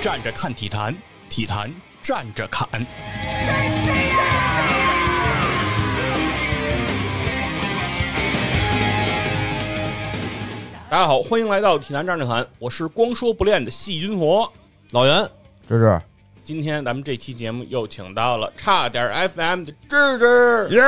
站着看体坛，体坛站着侃。大家好，欢迎来到体坛站着侃，我是光说不练的细菌佛老袁。芝芝，今天咱们这期节目又请到了差点 FM 的芝芝。耶！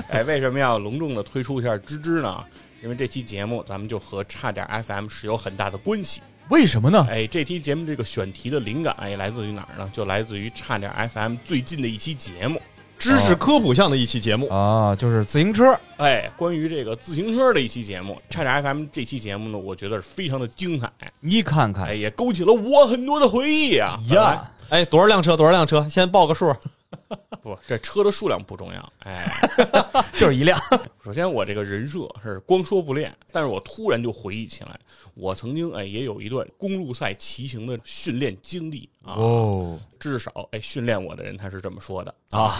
哎，为什么要隆重的推出一下芝芝呢？因为这期节目咱们就和差点 FM 是有很大的关系。为什么呢？哎，这期节目这个选题的灵感哎来自于哪儿呢？就来自于差点 FM 最近的一期节目。知识科普项的一期节目，啊，就是自行车，哎，关于这个自行车的一期节目，差点 FM 这期节目呢，我觉得是非常的精彩，你看看哎，也勾起了我很多的回忆啊。呀，哎，多少辆车？多少辆车？先报个数。不，这车的数量不重要，哎，就是一辆。首先我这个人设是光说不练，但是我突然就回忆起来，我曾经哎也有一段公路赛骑行的训练经历啊，哦，至少哎训练我的人他是这么说的啊，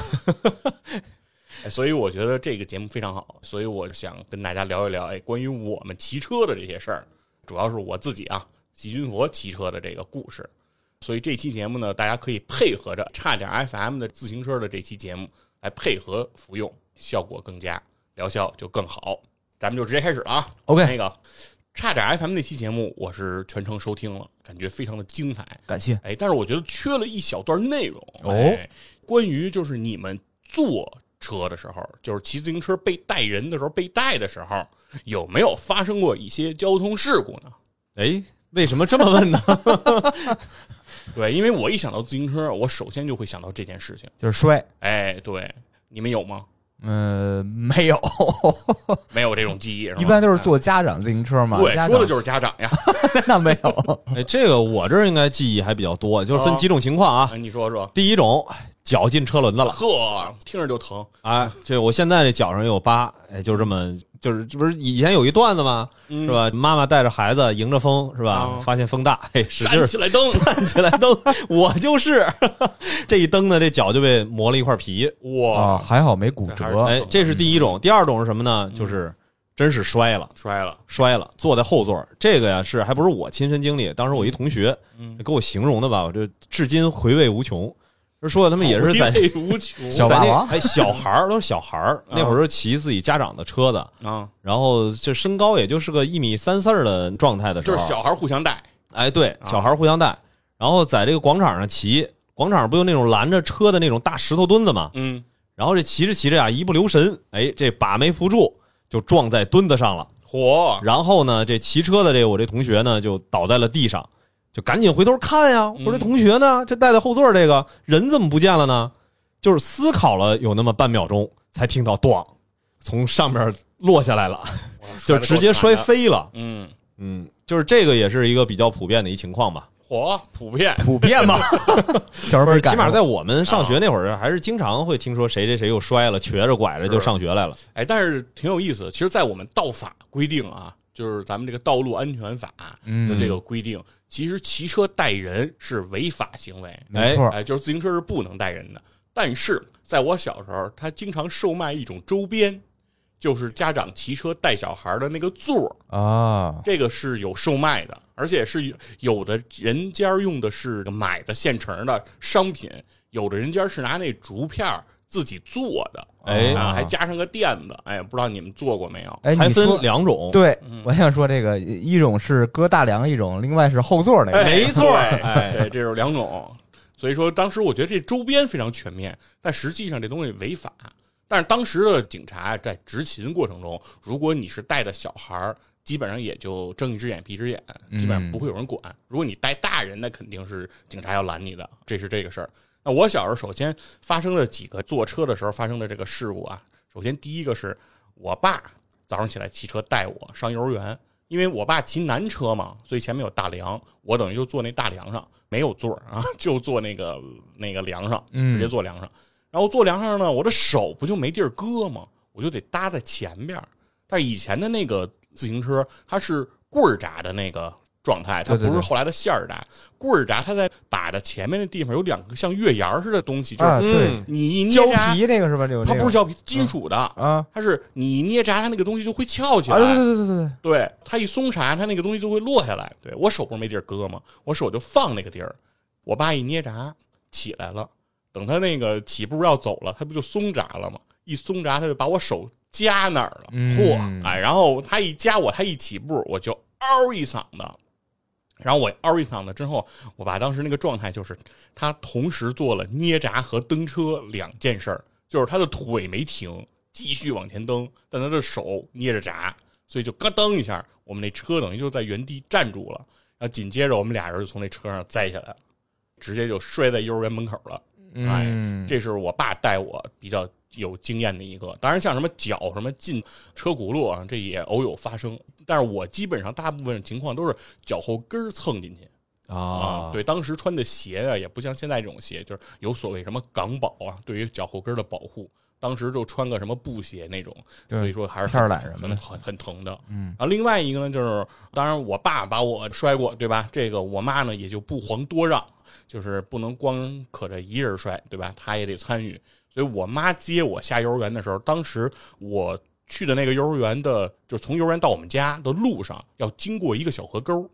哎，所以我觉得这个节目非常好，所以我想跟大家聊一聊哎关于我们骑车的这些事儿，主要是我自己啊细菌佛骑车的这个故事。所以这期节目呢，大家可以配合着差点 FM 的自行车的这期节目来配合服用，效果更佳，疗效就更好。咱们就直接开始了啊。OK 那个差点 FM 那期节目我是全程收听了，感觉非常的精彩。感谢。哎，但是我觉得缺了一小段内容。哦哎，关于就是你们坐车的时候，就是骑自行车被带人的时候，被带的时候，有没有发生过一些交通事故呢？哎，为什么这么问呢？对，因为我一想到自行车，我首先就会想到这件事情。就是摔，哎，对，你们有吗？嗯，没有，没有这种记忆是吧？一般都是坐家长自行车嘛。对，说的就是家长呀。那没有。哎，这个我这儿应该记忆还比较多，就是分几种情况啊。啊你说说。第一种，脚进车轮子了，呵，听着就疼。哎，这我现在这脚上有疤，哎，就这么，就是这不是以前有一段子吗？嗯是吧？妈妈带着孩子迎着风，是吧？啊发现风大，哎，使劲站儿起来蹬，站起来蹬，我就是这一蹬呢，这脚就被磨了一块皮。哇啊，，还好没骨折。哎，这是第一种。第二种是什么呢？嗯就是真是摔了。摔了。摔了，坐在后座儿。这个呀是还不是我亲身经历，当时我一同学嗯，给我形容的吧，我这至今回味无穷。就说他们也是在。小霸王哎小孩儿都是小孩儿，那会儿是骑自己家长的车子，啊，然后这身高也就是个一米三四儿的状态的时候，就是小孩互相带。哎对，啊小孩儿互相带，然后在这个广场上骑，广场上不有那种拦着车的那种大石头墩子嘛？嗯，然后这骑着骑着啊，一不留神，哎，这把没扶住，就撞在墩子上了。嚯然后呢，这骑车的这个我这同学呢，就倒在了地上，就赶紧回头看呀。我说这同学呢，这带在后座这个人怎么不见了呢？就是思考了有那么半秒钟，才听到“咣”，从上面落下来了，就直接摔。飞了。嗯，嗯，就是这个也是一个比较普遍的一情况吧。火普遍。普遍嘛。小时候不是，起码在我们上学那会儿，还是经常会听说谁谁谁又摔了，瘸着拐着就上学来了。哎，但是挺有意思。其实，在我们道法规定啊，就是咱们这个道路安全法的嗯，这个规定，其实骑车带人是违法行为。没错。哎，就是自行车是不能带人的。但是在我小时候，他经常售卖一种周边，就是家长骑车带小孩的那个座儿，啊，这个是有售卖的，而且是有有的人家用的是买的现成的商品，有的人家是拿那竹片自己做的，哎啊，还加上个垫子，哎，不知道你们做过没有？哎，还分两种，对嗯，我想说这个，一种是搁大梁，一种另外是后座那个。没错对哎对，这是两种。所以说，当时我觉得这周边非常全面，但实际上这东西违法。但是当时的警察在执勤过程中，如果你是带的小孩儿，基本上也就睁一只眼闭一只眼，基本上不会有人管。如果你带大人，那肯定是警察要拦你的，这是这个事儿。那我小时候首先发生的几个坐车的时候发生的这个事故啊，首先第一个是我爸早上起来骑车带我上幼儿园，因为我爸骑南车嘛，所以前面有大梁，我等于就坐那大梁上，没有座儿啊，就坐那个那个梁上，嗯直接坐梁上。然后坐梁上呢，我的手不就没地儿搁吗？我就得搭在前边儿。但以前的那个自行车，它是棍儿扎的那个状态，它不是后来的馅儿炸。棍儿炸，它在把的前面的地方有两个像月牙儿似的东西，就是啊，对，嗯你一捏胶，皮那个是吧？它不是胶皮，金属的，啊它是你一捏炸，它那个东西就会翘起来。对对对对对，对，它一松炸，它那个东西就会落下来。对我手不是没地儿搁吗？我手就放那个地儿。我爸一捏炸起来了，等他那个起步要走了，他不就松炸了吗？一松炸，他就把我手夹那儿了。嗯嚯！哎，然后他一夹我，他一起步，我就嗷一嗓子。然后我嗷一嗓子之后，我爸当时那个状态就是他同时做了捏闸和蹬车两件事儿，就是他的腿没停，继续往前蹬，但他的手捏着闸，所以就咯噔一下，我们那车等于就在原地站住了。然后紧接着我们俩人就从那车上栽下来了，直接就摔在幼儿园门口了。哎嗯，这是我爸带我比较有经验的一个。当然，像什么脚什么进车轱辘啊，这也偶有发生。但是我基本上大部分情况都是脚后跟儿蹭进去啊。啊，对，当时穿的鞋啊，也不像现在这种鞋，就是有所谓什么港宝啊，对于脚后跟儿的保护。当时就穿个什么布鞋那种，所以说还是片儿很懒什么的很很很疼的。嗯然后另外一个呢，就是当然我爸把我摔过，对吧？这个我妈呢也就不遑多让，就是不能光可着一人摔，对吧？她也得参与。所以我妈接我下幼儿园的时候，当时我去的那个幼儿园的，就是从幼儿园到我们家的路上要经过一个小河沟，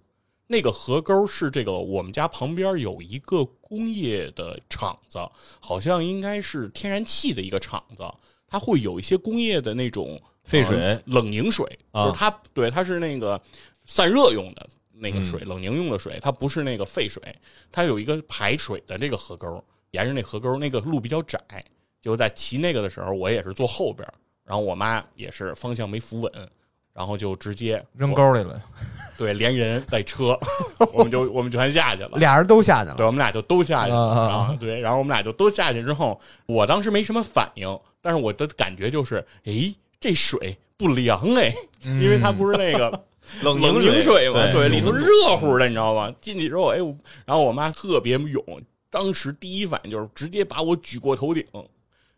那个河沟是这个我们家旁边有一个工业的厂子，好像应该是天然气的一个厂子，它会有一些工业的那种废水呃冷凝水，啊就是它对它是那个散热用的那个水，冷凝用的水，它不是那个废水，它有一个排水的这个河沟，沿着那河沟，那个路比较窄，就在骑那个的时候，我也是坐后边，然后我妈也是方向没扶稳。然后就直接扔沟里了，对，连人带车，我们就我们就全下去了。俩人都下去了对，我们俩就都下去了啊！对，然后我们俩就都下去之后，我当时没什么反应，但是我的感觉就是，诶，这水不凉哎，因为它不是那个冷 冷凝凝水嘛，对，对，里头热乎的，你知道吗？进去之后，哎，我然后我妈特别勇，当时第一反应就是直接把我举过头顶，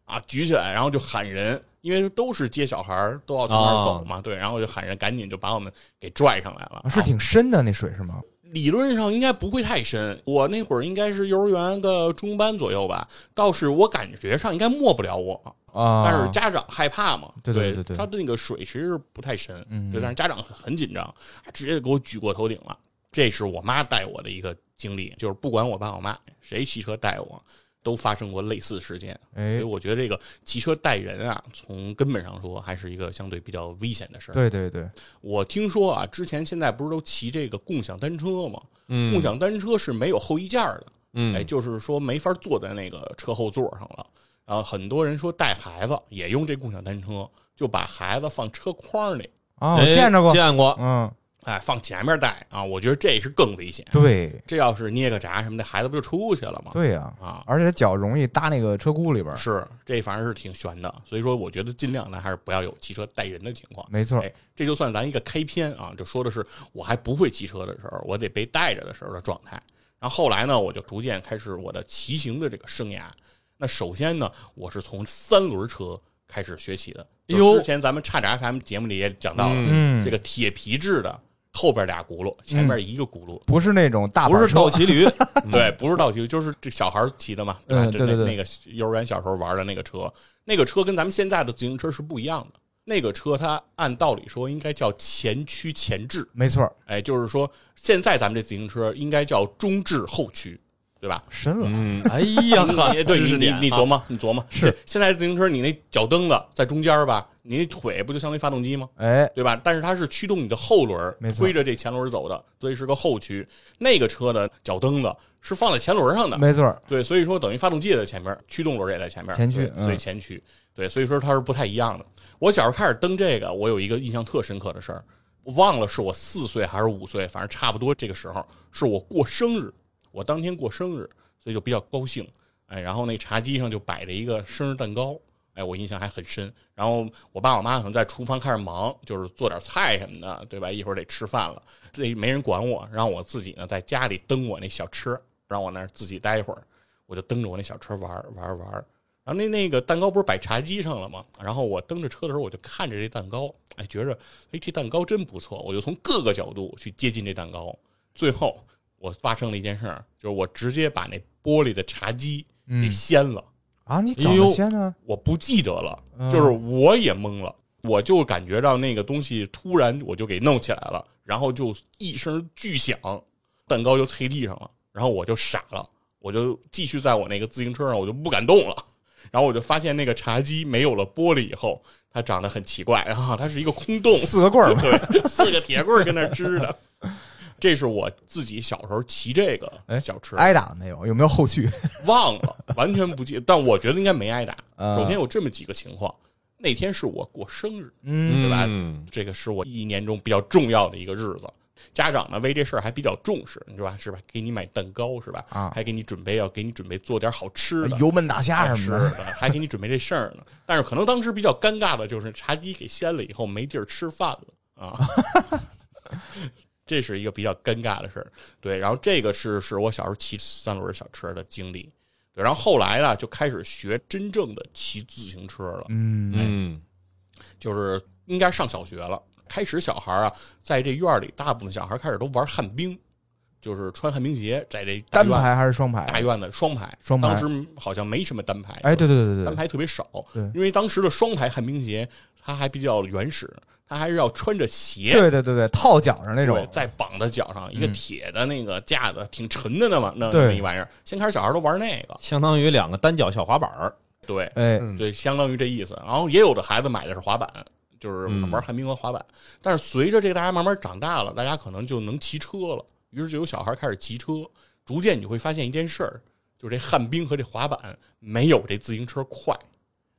啊，举起来，然后就喊人，因为都是接小孩儿都要从那儿走嘛，对，然后就喊人赶紧就把我们给拽上来了，啊是挺深的那水是吗？理论上应该不会太深，我那会儿应该是幼儿园的中班左右吧，倒是我感觉上应该没不了我，啊，但是家长害怕嘛，对对对他的那个水其实不太深，嗯对，但是家长很很紧张，直接给我举过头顶了。这是我妈带我的一个经历，就是不管我爸我妈谁骑车带我，都发生过类似事件。所哎以，我觉得这个骑车带人啊，从根本上说还是一个相对比较危险的事儿。对对对，我听说啊，之前现在不是都骑这个共享单车吗？嗯。共享单车是没有后衣架的，嗯。哎，就是说没法坐在那个车后座上了。然后很多人说带孩子也用这共享单车，就把孩子放车筐里，啊，见着过，见过，嗯，哎，放前面带啊。我觉得这是更危险。对 这要是捏个闸什么的，孩子不就出去了吗？对呀，啊，而且脚容易搭那个车轱里边，是这反正是挺悬的。所以说，我觉得尽量呢还是不要有骑车带人的情况。没错，哎，这就算咱一个开篇啊，就说的是我还不会骑车的时候，我得被带着的时候的状态。然后后来呢，我就逐渐开始我的骑行的这个生涯。那首先呢，我是从三轮车开始学起的。哎呦之前咱们差点 FM 节目里也讲到了，嗯，这个铁皮制的，后边俩轱辘，前边一个轱辘。不是那种大不是倒骑驴，对，不是倒骑驴，就是这小孩骑的嘛，对吧？就嗯对对对。那那个幼儿园小时候玩的那个车，那个车跟咱们现在的自行车是不一样的。那个车它按道理说应该叫前驱前置，没错，哎，就是说现在咱们这自行车应该叫中置后驱，对吧？深了，嗯，哎呀呵，你对你你知识点啊你琢磨，你琢磨，是。现在自行车你那脚蹬子在中间吧，你那腿不就相当于发动机吗？哎，对吧？但是它是驱动你的后轮没，错。推着这前轮走的，所以是个后驱。那个车的脚蹬子是放在前轮上的，没错，对，所以说等于发动机也在前面，驱动轮也在前面，前驱嗯。所以前驱，对，所以说它是不太一样的。我小时候开始蹬这个，我有一个印象特深刻的事儿，我忘了是我四岁还是五岁，反正差不多这个时候是我过生日，我当天过生日，所以就比较高兴，哎，然后那茶几上就摆着一个生日蛋糕。哎，我印象还很深。然后我爸我妈可能在厨房开始忙，就是做点菜什么的，对吧？一会儿得吃饭了，这没人管我，让我自己呢在家里蹬我那小车，让我那自己待一会儿。我就蹬着我那小车玩玩玩。然后那那个蛋糕不是摆茶几上了吗？然后我蹬着车的时候，我就看着这蛋糕，哎，觉着哎这蛋糕真不错，我就从各个角度去接近这蛋糕。最后我发生了一件事儿，就是我直接把那玻璃的茶几给嗯掀了，啊，你怎么掀呢？我不记得了，嗯就是我也懵了，我就感觉到那个东西突然我就给弄起来了，然后就一声巨响，蛋糕就碎地上了，然后我就傻了，我就继续在我那个自行车上，我就不敢动了。然后我就发现那个茶几没有了玻璃以后，它长得很奇怪啊，它是一个空洞，四个棍儿，对，四个铁棍儿跟那支着。这是我自己小时候骑这个哎小吃，挨打没有？有没有后续？忘了，完全不记得。但我觉得应该没挨打。啊首先有这么几个情况，那天是我过生日，嗯对吧嗯这个是我一年中比较重要的一个日子。家长呢为这事儿还比较重视，你知道吧？是吧？给你买蛋糕是吧？啊还给你准备要给你准备做点好吃的，油焖大虾什么的，的，还给你准备这事儿呢。但是可能当时比较尴尬的就是茶几给掀了以后没地儿吃饭了啊，这是一个比较尴尬的事儿。对，然后这个是是我小时候骑三轮小车的经历。对，然后后来呢就开始学真正的骑自行车了，嗯嗯就是应该上小学了。开始小孩啊，在这院儿里，大部分小孩开始都玩旱冰，就是穿旱冰鞋，在这单排还是双排？大院的双排，双排当时好像没什么单排，哎，对对对对单，排特别少，对因为当时的双排旱冰鞋它还比较原始，它还是要穿着鞋，对对对对，套脚上那种，再绑在脚上，一个嗯铁的那个架子，挺沉的那么那那么一玩意儿。先开始小孩都玩那个，相当于两个单脚小滑板儿。对哎，嗯对，相当于这意思。然后也有的孩子买的是滑板。就是嗯玩旱冰和滑板，但是随着这个大家慢慢长大了，大家可能就能骑车了，于是就有小孩开始骑车。逐渐你会发现一件事儿，就是这旱冰和这滑板没有这自行车快。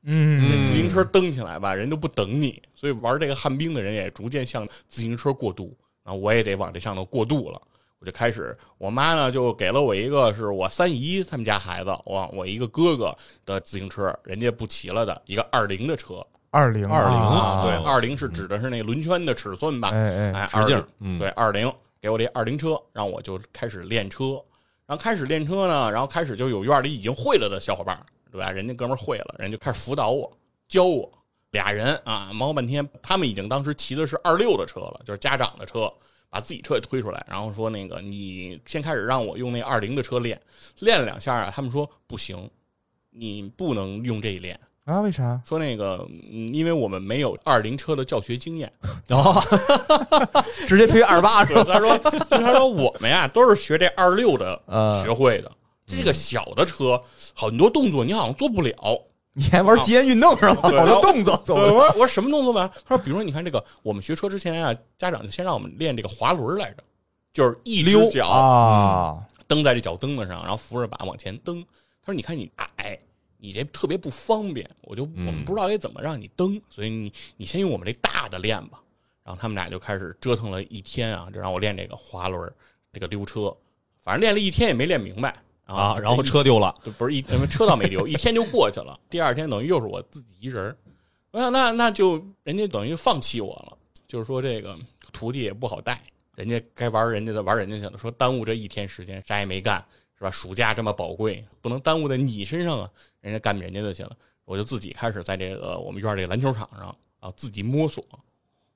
嗯自行车蹬起来吧，人都不等你，所以玩这个旱冰的人也逐渐向自行车过渡。然后我也得往这上头过渡了，我就开始，我妈呢就给了我一个是我三姨他们家孩子，我我一个哥哥的自行车，人家不骑了的一个二零的车二零二零啊，对，哦二零是指的是那个轮圈的尺寸吧？哎哎，哎，直径20，嗯对，二零给我这二零车，让我就开始练车。然后开始练车呢，然后开始就有院里已经会了的小伙伴儿，对吧？人家哥们会了，人家就开始辅导我，教我。俩人啊，忙活半天，他们已经当时骑的是二六的车了，就是家长的车，把自己车也推出来，然后说那个你先开始让我用那二零的车练，练了两下啊，他们说不行，你不能用这一练，啊，为啥？说那个，嗯因为我们没有二零车的教学经验。然哦，直接推二八是 对，吧？他说，他说我们呀都是学这二六的呃学会的，这个小的车很多动作你好像做不了。你还玩极限运动是吧？对好多动作我说我说什么动作呢？他说，比如说你看这个，我们学车之前啊，家长就先让我们练这个滑轮来着，就是一只溜脚啊，蹬在这脚蹬子上，然后扶着把往前蹬。他说：“你看你矮，你这特别不方便，我就我们不知道该怎么让你蹬，所以你你先用我们这大的练吧。”然后他们俩就开始折腾了一天啊，就让我练这个滑轮，这个溜车，反正练了一天也没练明白啊，然后车丢了，就不是一，车倒没丢，一天就过去了。第二天等于又是我自己一人儿，我想那那就人家等于放弃我了，就是说这个徒弟也不好带，人家该玩人家的玩人家去了，说耽误这一天时间啥也没干，是吧？暑假这么宝贵，不能耽误在你身上啊，人家干人家的去了，我就自己开始在这个我们院这个篮球场上啊自己摸索，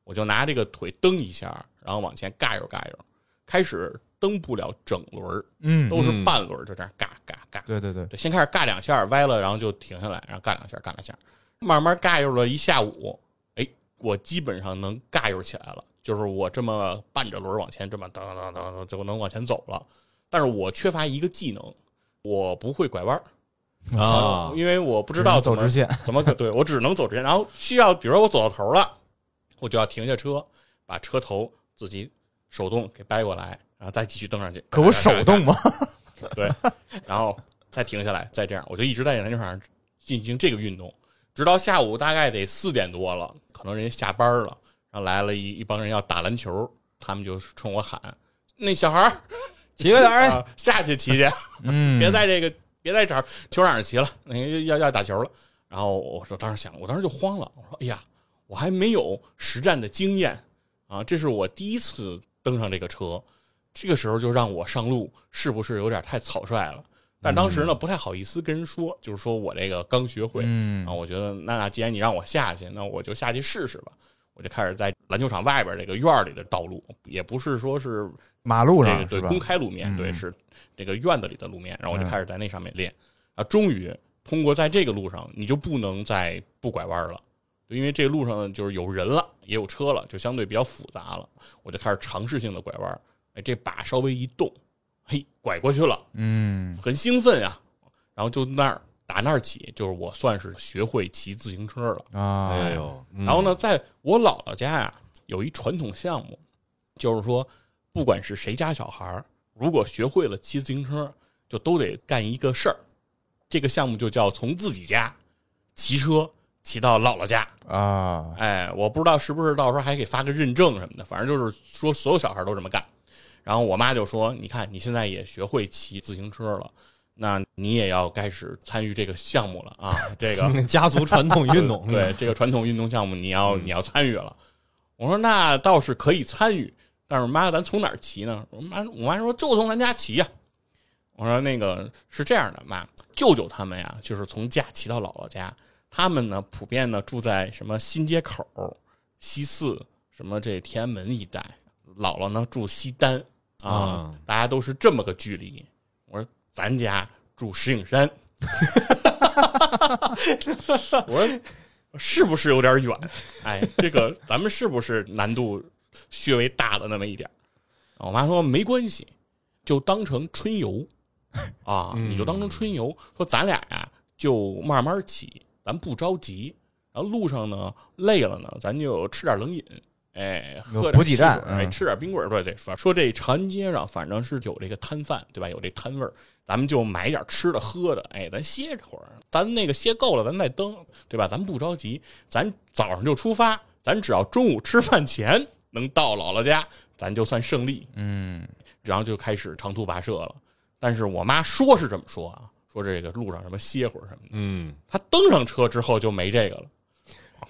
我就拿这个腿蹬一下，然后往前嘎悠嘎悠，开始蹬不了整轮儿，嗯，都是嗯半轮儿，就这样嘎嘎嘎。对对对，对，先开始嘎两下，歪了，然后就停下来，然后嘎两下，嘎两下，慢慢尬悠了一下午，哎，我基本上能尬悠起来了，就是我这么半着轮往前，这么噔噔噔噔就能往前走了。但是我缺乏一个技能，我不会拐弯儿啊，因为我不知道怎么走直线，怎么可对我只能走直线，然后需要，比如说我走到头了，我就要停下车，把车头自己手动给掰过来，然后再继续蹬上去。可不手动吗？对，然后再停下来，再这样，我就一直在篮球场上进行这个运动，直到下午大概得四点多了，可能人家下班了，然后来了一一帮人要打篮球，他们就冲我喊：“那小孩儿骑个点儿，啊，下去骑去，嗯，别在这个别在场球场上骑了，那个要要打球了。”然后我说，当时想，我当时就慌了，我说：“哎呀，我还没有实战的经验啊，这是我第一次登上这个车。”这个时候就让我上路，是不是有点太草率了？但当时呢，不太好意思跟人说，就是说我这个刚学会嗯啊，我觉得那那既然你让我下去，那我就下去试试吧。我就开始在篮球场外边这个院里的道路，也不是说是马路这上对公？开路面，嗯对是这个院子里的路面，然后我就嗯开始在那上面练啊，终于通过在这个路上，你就不能再不拐弯了。因为这个路上就是有人了，也有车了，就相对比较复杂了。我就开始尝试性的拐弯，哎，这把稍微一动，嘿，拐过去了，嗯很兴奋啊。然后就那儿打那儿起，就是我算是学会骑自行车了。啊，哎呦，嗯然后呢，在我姥姥家呀，有一传统项目，就是说，不管是谁家小孩儿，如果学会了骑自行车，就都得干一个事儿。这个项目就叫从自己家骑车骑到姥姥家。啊，哎，我不知道是不是到时候还给发个认证什么的，反正就是说所有小孩都这么干。然后我妈就说：“你看，你现在也学会骑自行车了，那你也要开始参与这个项目了啊！这个嗯家族传统运动，对这个传统运动项目，你要你要参与了。我说那倒是可以参与，但是妈，咱从哪儿骑呢？我妈我妈说就从咱家骑呀、我说那个是这样的，妈，舅舅他们呀，就是从家骑到姥姥家，他们呢普遍呢住在什么新街口、西四、什么这天安门一带，姥姥呢住西单啊啊，大家都是这么个距离。我说咱家住石景山，我说是不是有点远？哎，这个咱们是不是难度略微大了那么一点？我妈说没关系，就当成春游啊，嗯你就当成春游。说咱俩呀就慢慢起，咱不着急。然后路上呢累了呢，咱就吃点冷饮，哎，喝点补给站哎，嗯吃点冰棍儿。对对，说说这长安街上反正是有这个摊贩，对吧？有这摊位儿，咱们就买点吃的喝的，哎，咱歇着会儿，咱那个歇够了，咱再登，对吧？咱不着急，咱早上就出发，咱只要中午吃饭前能到姥姥家，咱就算胜利。嗯然后就开始长途跋涉了。但是我妈说是这么说啊，说这个路上什么歇会儿什么的。嗯，她登上车之后就没这个了，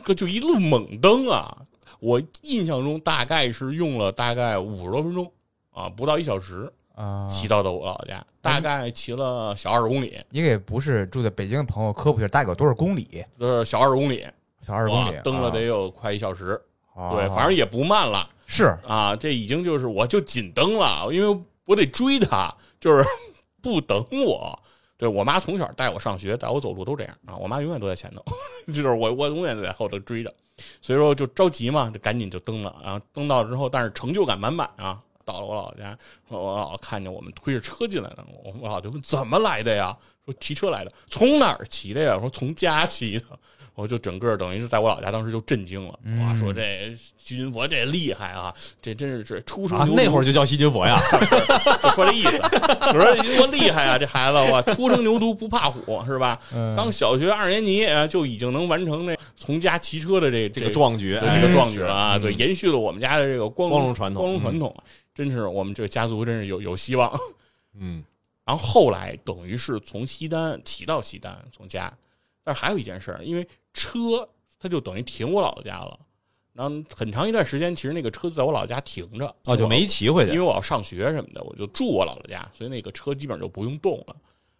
哥就一路猛蹬啊！我印象中大概是用了大概五十多分钟啊，不到一小时啊，骑到的我姥姥家，大概骑了小二十公里，你给不是住在北京的朋友科普一下，大概有多少公里？呃，小二十公里，小二十公里，蹬了得有快一小时，啊对，反正也不慢了。是啊，这已经就是我就紧蹬了，因为我得追他，就是 不等我。对我妈从小带我上学，带我走路都这样啊，我妈永远都在前头，就是我我永远都在后头追着，所以说就着急嘛，就赶紧就登了，然后登到之后，但是成就感满满啊。到了我姥姥家，我姥姥看见我们推着车进来了，我我姥就问怎么来的呀？说骑车来的，从哪儿骑的呀？说从家骑的。我就整个等于是在我老家，当时就震惊了，哇！说这徐云佛这厉害啊，这真是这初生啊那会儿就叫西金佛呀，就说这意思，我说徐云佛厉害啊，这孩子哇，初生牛犊不怕虎是吧？嗯刚小学二年级啊，就已经能完成那从家骑车的这这个壮举，这个壮举了啊，是对，延续了我们家的这个光光荣传统光荣传统，真是我们这个家族真是有有希望。嗯然后后来等于是从西单骑到西单，从家，但是还有一件事儿，因为车它就等于停我姥姥家了，然后很长一段时间，其实那个车在我姥姥家停着，哦，就没骑回去，因为我要上学什么的，我就住我姥姥家，所以那个车基本上就不用动了。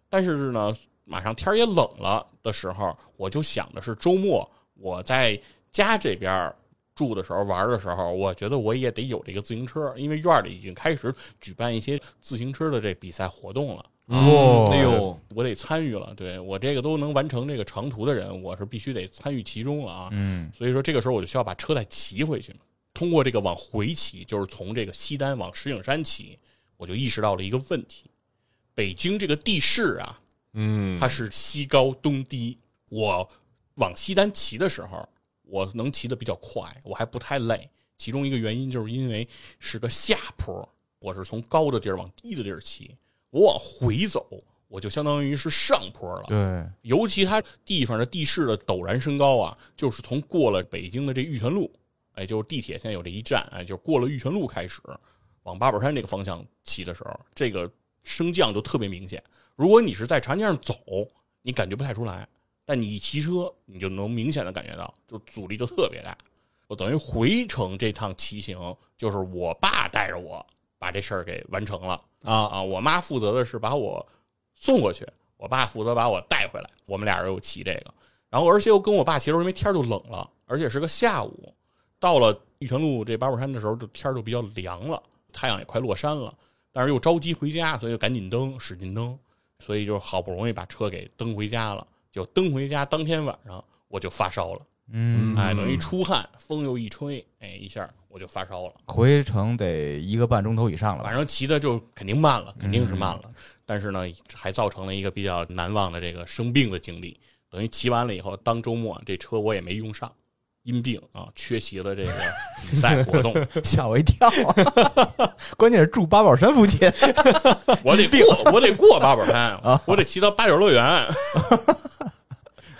但是呢，马上天儿也冷了的时候，我就想的是周末我在家这边住的时候玩的时候，我觉得我也得有这个自行车，因为院里已经开始举办一些自行车的这比赛活动了。哦嗯哎呦，我得参与了，对我这个都能完成这个长途的人，我是必须得参与其中了啊。嗯所以说这个时候我就需要把车再骑回去。通过这个往回骑，就是从这个西单往石景山骑，我就意识到了一个问题：北京这个地势啊，嗯，它是西高东低。我往西单骑的时候，我能骑得比较快，我还不太累。其中一个原因就是因为是个下坡，我是从高的地儿往低的地儿骑。我往回走，我就相当于是上坡了。对，尤其它地方的地势的陡然升高啊，就是从过了北京的这玉泉路，哎，就是地铁现在有这一站，哎，就过了玉泉路开始，往八宝山这个方向骑的时候，这个升降就特别明显。如果你是在长安街上走，你感觉不太出来，但你一骑车，你就能明显的感觉到，就阻力就特别大。我等于回程这趟骑行，就是我爸带着我把这事儿给完成了。啊，啊，我妈负责的是把我送过去，我爸负责把我带回来。我们俩人又骑这个，然后而且又跟我爸骑的时候，因为天儿就冷了，而且是个下午，到了玉泉路这八宝山的时候，就天儿就比较凉了，太阳也快落山了，但是又着急回家，所以就赶紧蹬，使劲蹬，所以就好不容易把车给蹬回家了。就蹬回家当天晚上我就发烧了，嗯，哎，等于出汗，风又一吹，哎，一下我就发烧了。回程得一个半钟头以上了反？正骑的就肯定慢了，肯定是慢了。但是呢，还造成了一个比较难忘的这个生病的经历。等于骑完了以后，当周末这车我也没用上，因病啊缺席了这个比赛活动。吓我一跳，关键是住八宝山附近，我得过，我得过八宝山，我得骑到八角乐园。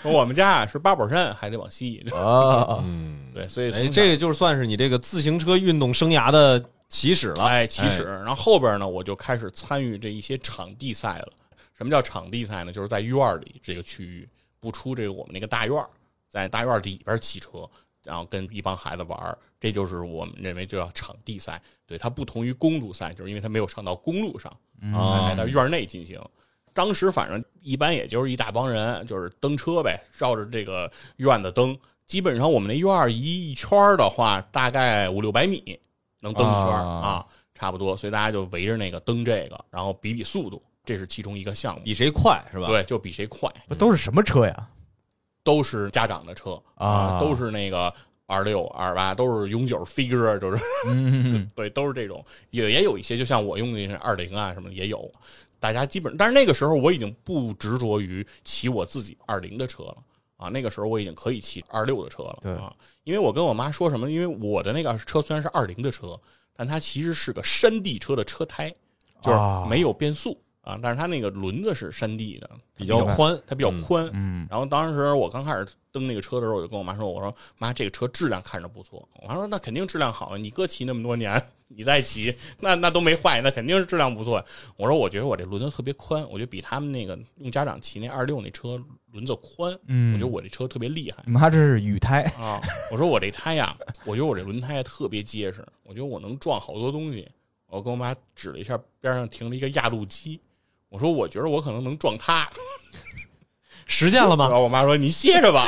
我们家啊是八宝山，还得往西。啊，嗯，对，所以这个就算是你这个自行车运动生涯的起始了。哎，起始，然后后边呢，我就开始参与这一些场地赛了。什么叫场地赛呢？就是在院儿里这个区域，不出这个我们那个大院儿，在大院儿里边骑车，然后跟一帮孩子玩儿，这就是我们认为就叫场地赛。对，它不同于公路赛，就是因为它没有上到公路上，啊哎，在院儿内进行。当时反正一般也就是一大帮人，就是蹬车呗，绕着这个院子蹬。基本上我们那院儿一一圈儿的话，大概五六百米能蹬一圈儿啊啊，差不多。所以大家就围着那个蹬这个，然后比比速度，这是其中一个项目。比谁快是吧？，对，就比谁快，不都是什么车呀？都是家长的车啊都是那个二六二八，都是永久飞鸽，就是嗯，对，都是这种，也也有一些，就像我用的那二零啊什么的也有，大家基本，但是那个时候我已经不执着于骑我自己二零的车了啊，那个时候我已经可以骑二六的车了对啊，因为我跟我妈说什么，因为我的那个车虽然是二零的车，但它其实是个山地车的车胎，就是啊没有变速啊，但是它那个轮子是山地的，比较宽，它比较嗯宽，嗯，然后当时我刚开始蹬那个车的时候，我就跟我妈说：“我说妈，这个车质量看着不错。”我妈说：“那肯定质量好，你哥骑那么多年，你再骑，那那都没坏，那肯定是质量不错。”我说：“我觉得我这轮子特别宽，我觉得比他们那个用家长骑那二六那车轮子宽，嗯我觉得我这车特别厉害。”你妈这是雨胎，啊，我说我这胎呀，我觉得我这轮胎特别结实，我觉得我能撞好多东西。我跟我妈指了一下边上停了一个压路机，我说我觉得我可能能撞他。实践了吗？然 后我妈说：“你歇着吧。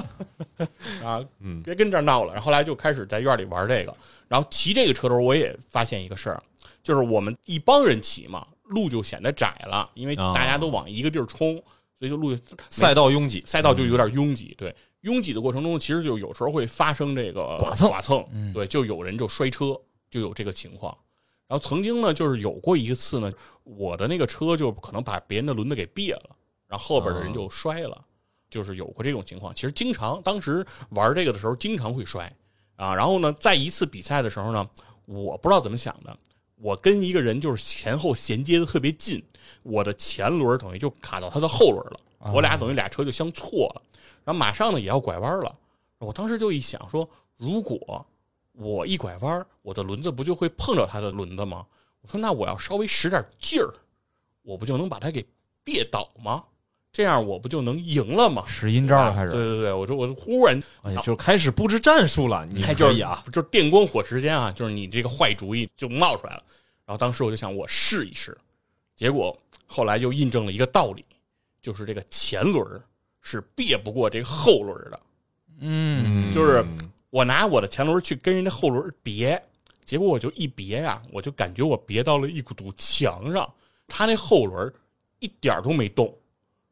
”啊，嗯别跟这儿闹了。然后后来就开始在院里玩这个。然后骑这个车的时候，我也发现一个事儿，就是我们一帮人骑嘛，路就显得窄了，因为啊大家都往一个地儿冲，所以就路赛道拥挤，赛道就有点拥挤。对，拥挤的过程中，其实就有时候会发生这个剐蹭剐蹭，嗯对，就有人就摔车，就有这个情况。然后曾经呢，就是有过一次呢，我的那个车就可能把别人的轮子给别了，然后后边的人就摔了，就是有过这种情况。其实经常当时玩这个的时候，经常会摔啊。然后呢，在一次比赛的时候呢，我不知道怎么想的，我跟一个人就是前后衔接的特别近，我的前轮等于就卡到他的后轮了，我俩等于俩车就相错了，然后马上呢也要拐弯了。我当时就一想说，如果我一拐弯，我的轮子不就会碰着他的轮子吗？我说那我要稍微使点劲儿，我不就能把他给别倒吗？这样我不就能赢了吗？使阴招了开对始，对对对，我说我忽然哎呀，就开始布置战术了。你哎，就是可以啊，，就是电光火石间啊，就是你这个坏主意就冒出来了。然后当时我就想，我试一试，结果后来就印证了一个道理，就是这个前轮是别不过这个后轮的。嗯，就是我拿我的前轮去跟人家后轮别，结果我就一别呀、我就感觉我别到了一堵墙上，他那后轮一点儿都没动，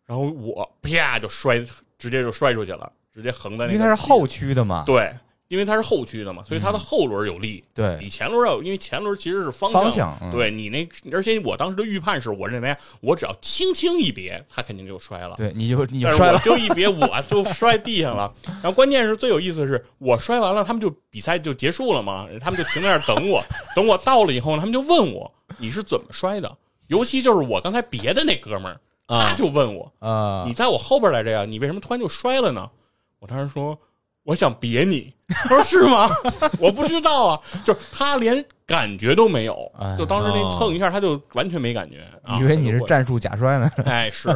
然后我啪就摔，直接就摔出去了，直接横在那个。因为它是后驱的嘛，对，因为它是后驱的嘛，所以它的后轮有力，对比前轮要有，因为前轮其实是方方向嗯对你那，而且我当时的预判是我认为我只要轻轻一别，它肯定就摔了。对，你就你就摔了，就一别，我 就摔地上了。然后关键是最有意思的是，我摔完了，他们就比赛就结束了嘛，他们就停在那儿等我。等我到了以后，他们就问我你是怎么摔的？尤其就是我刚才别的那哥们儿，啊他就问我，啊你，在我后边来着呀，你为什么突然就摔了呢？我当时说我想别你，他说是吗？我不知道啊，就是他连感觉都没有哎，就当时那蹭一下，他就完全没感觉，啊以为你是战术假摔呢，哎，是，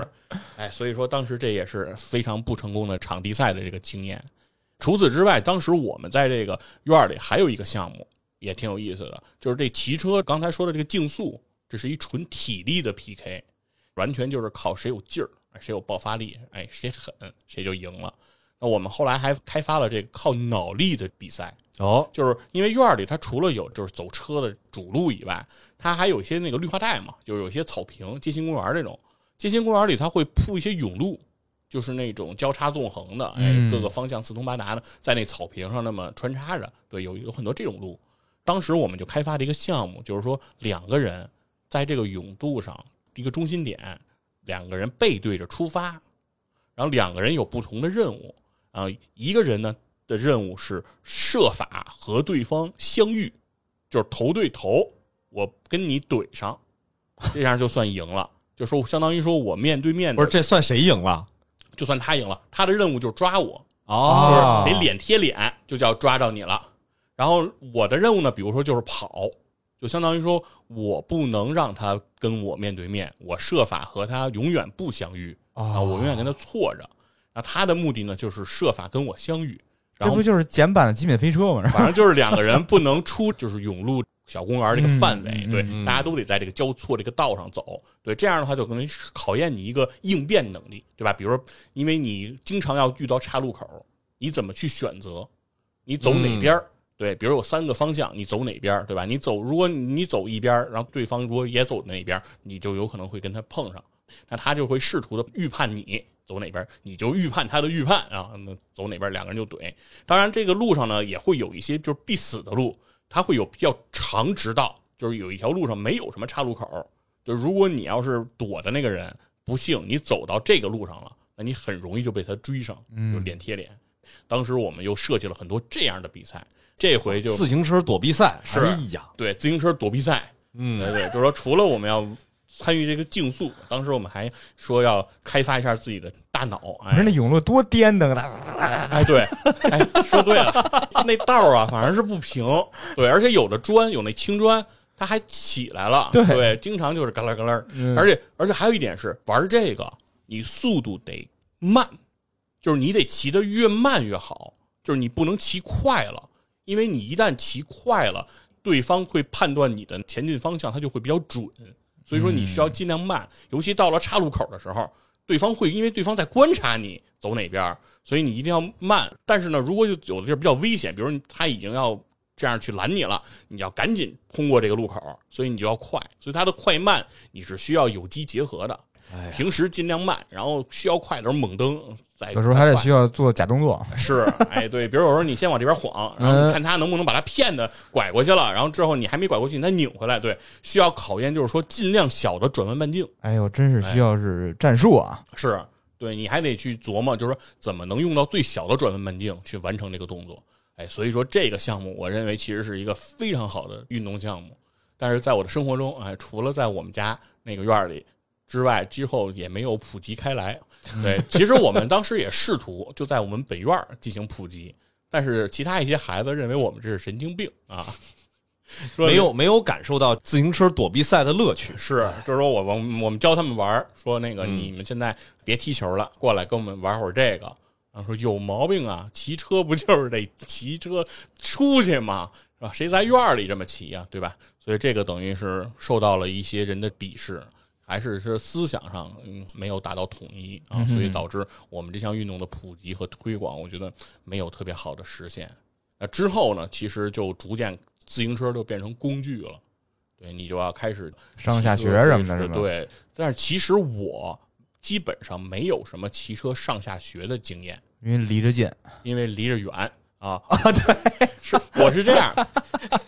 哎，所以说当时这也是非常不成功的场地赛的这个经验。除此之外，当时我们在这个院儿里还有一个项目也挺有意思的，就是这骑车刚才说的这个竞速，这是一纯体力的 PK，完全就是靠谁有劲儿，哎谁有爆发力，哎，谁狠谁就赢了。那我们后来还开发了这个靠脑力的比赛，哦，就是因为院儿里它除了有就是走车的主路以外，它还有一些那个绿化带嘛，就是有一些草坪、街心公园这种。街心公园里它会铺一些甬路，就是那种交叉纵横的，哎，嗯各个方向四通八达的，在那草坪上那么穿插着。对，有有很多这种路。当时我们就开发了一个项目，就是说两个人在这个甬路上一个中心点，两个人背对着出发，然后两个人有不同的任务啊，一个人呢的任务是设法和对方相遇，就是头对头，我跟你怼上，这样就算赢了。就说相当于说我面对面的，不是这算谁赢了？就算他赢了，他的任务就是抓我，哦就是得脸贴脸，就叫抓着你了。然后我的任务呢，比如说就是跑，就相当于说我不能让他跟我面对面，我设法和他永远不相遇啊，我永远跟他错着。他的目的呢，就是设法跟我相遇。然后这不就是简版的极品飞车吗？反正就是两个人不能出就是永路小公园这个范围，对，嗯嗯嗯大家都得在这个交错这个道上走，对，这样的话就可能考验你一个应变能力，对吧？比如说，因为你经常要遇到岔路口，你怎么去选择？你走哪边儿？对，比如有三个方向，你走哪边儿，对吧？你走，如果你走一边儿，然后对方如果也走那边儿，你就有可能会跟他碰上，那他就会试图的预判你走哪边，你就预判他的预判啊，那走哪边，两个人就怼。当然，这个路上呢也会有一些就是必死的路，它会有比较长直道，就是有一条路上没有什么岔路口。就如果你要是躲的那个人，不幸你走到这个路上了，那你很容易就被他追上，就脸贴脸。当时我们又设计了很多这样的比赛，这回就自行车躲避赛，是哎呀，对自行车躲避赛，嗯对对，就是说除了我们要参与这个竞速，当时我们还说要开发一下自己的大脑，哎。那永乐多颠的，哎，对，哎，说对了，那道儿啊，反正是不平，对，而且有的砖有那青砖，它还起来了，对。经常就是嘎啦嘎啦，嗯。而且而且还有一点是，玩这个你速度得慢，就是你得骑得越慢越好，就是你不能骑快了，因为你一旦骑快了，对方会判断你的前进方向，他就会比较准，所以说你需要尽量慢，尤其到了岔路口的时候，对方会因为对方在观察你走哪边，所以你一定要慢。但是呢，如果有有的地儿比较危险，比如他已经要这样去拦你了，你要赶紧通过这个路口，所以你就要快。所以它的快慢你是需要有机结合的。平时尽量慢，然后需要快的时候猛蹬，再有时候还得需要做假动作。是，哎，对，比如有时候你先往这边晃，然后看他能不能把他骗的拐过去了，然后之后你还没拐过去，你再拧回来，对，需要考验就是说尽量小的转弯半径，哎呦，真是需要是战术啊！是对你还得去琢磨，就是说怎么能用到最小的转弯半径去完成这个动作，哎，所以说这个项目我认为其实是一个非常好的运动项目，但是在我的生活中，哎，除了在我们家那个院儿里。之外，之后也没有普及开来。对，其实我们当时也试图就在我们本院儿进行普及，但是其他一些孩子认为我们这是神经病啊，说没有没有感受到自行车躲避赛的乐趣。是，就是说我我们我们教他们玩，说那个嗯你们现在别踢球了，过来跟我们玩会儿这个。然后说有毛病啊，骑车不就是得骑车出去吗？是吧？谁在院里这么骑呀、对吧？所以这个等于是受到了一些人的鄙视，还是是思想上嗯没有达到统一啊，所以导致我们这项运动的普及和推广，我觉得没有特别好的实现。那之后呢，其实就逐渐自行车就变成工具了。对你就要开始上下学什么的，对，但是其实我基本上没有什么骑车上下学的经验，因为离着近。因为离着远啊啊，对，是我是这样，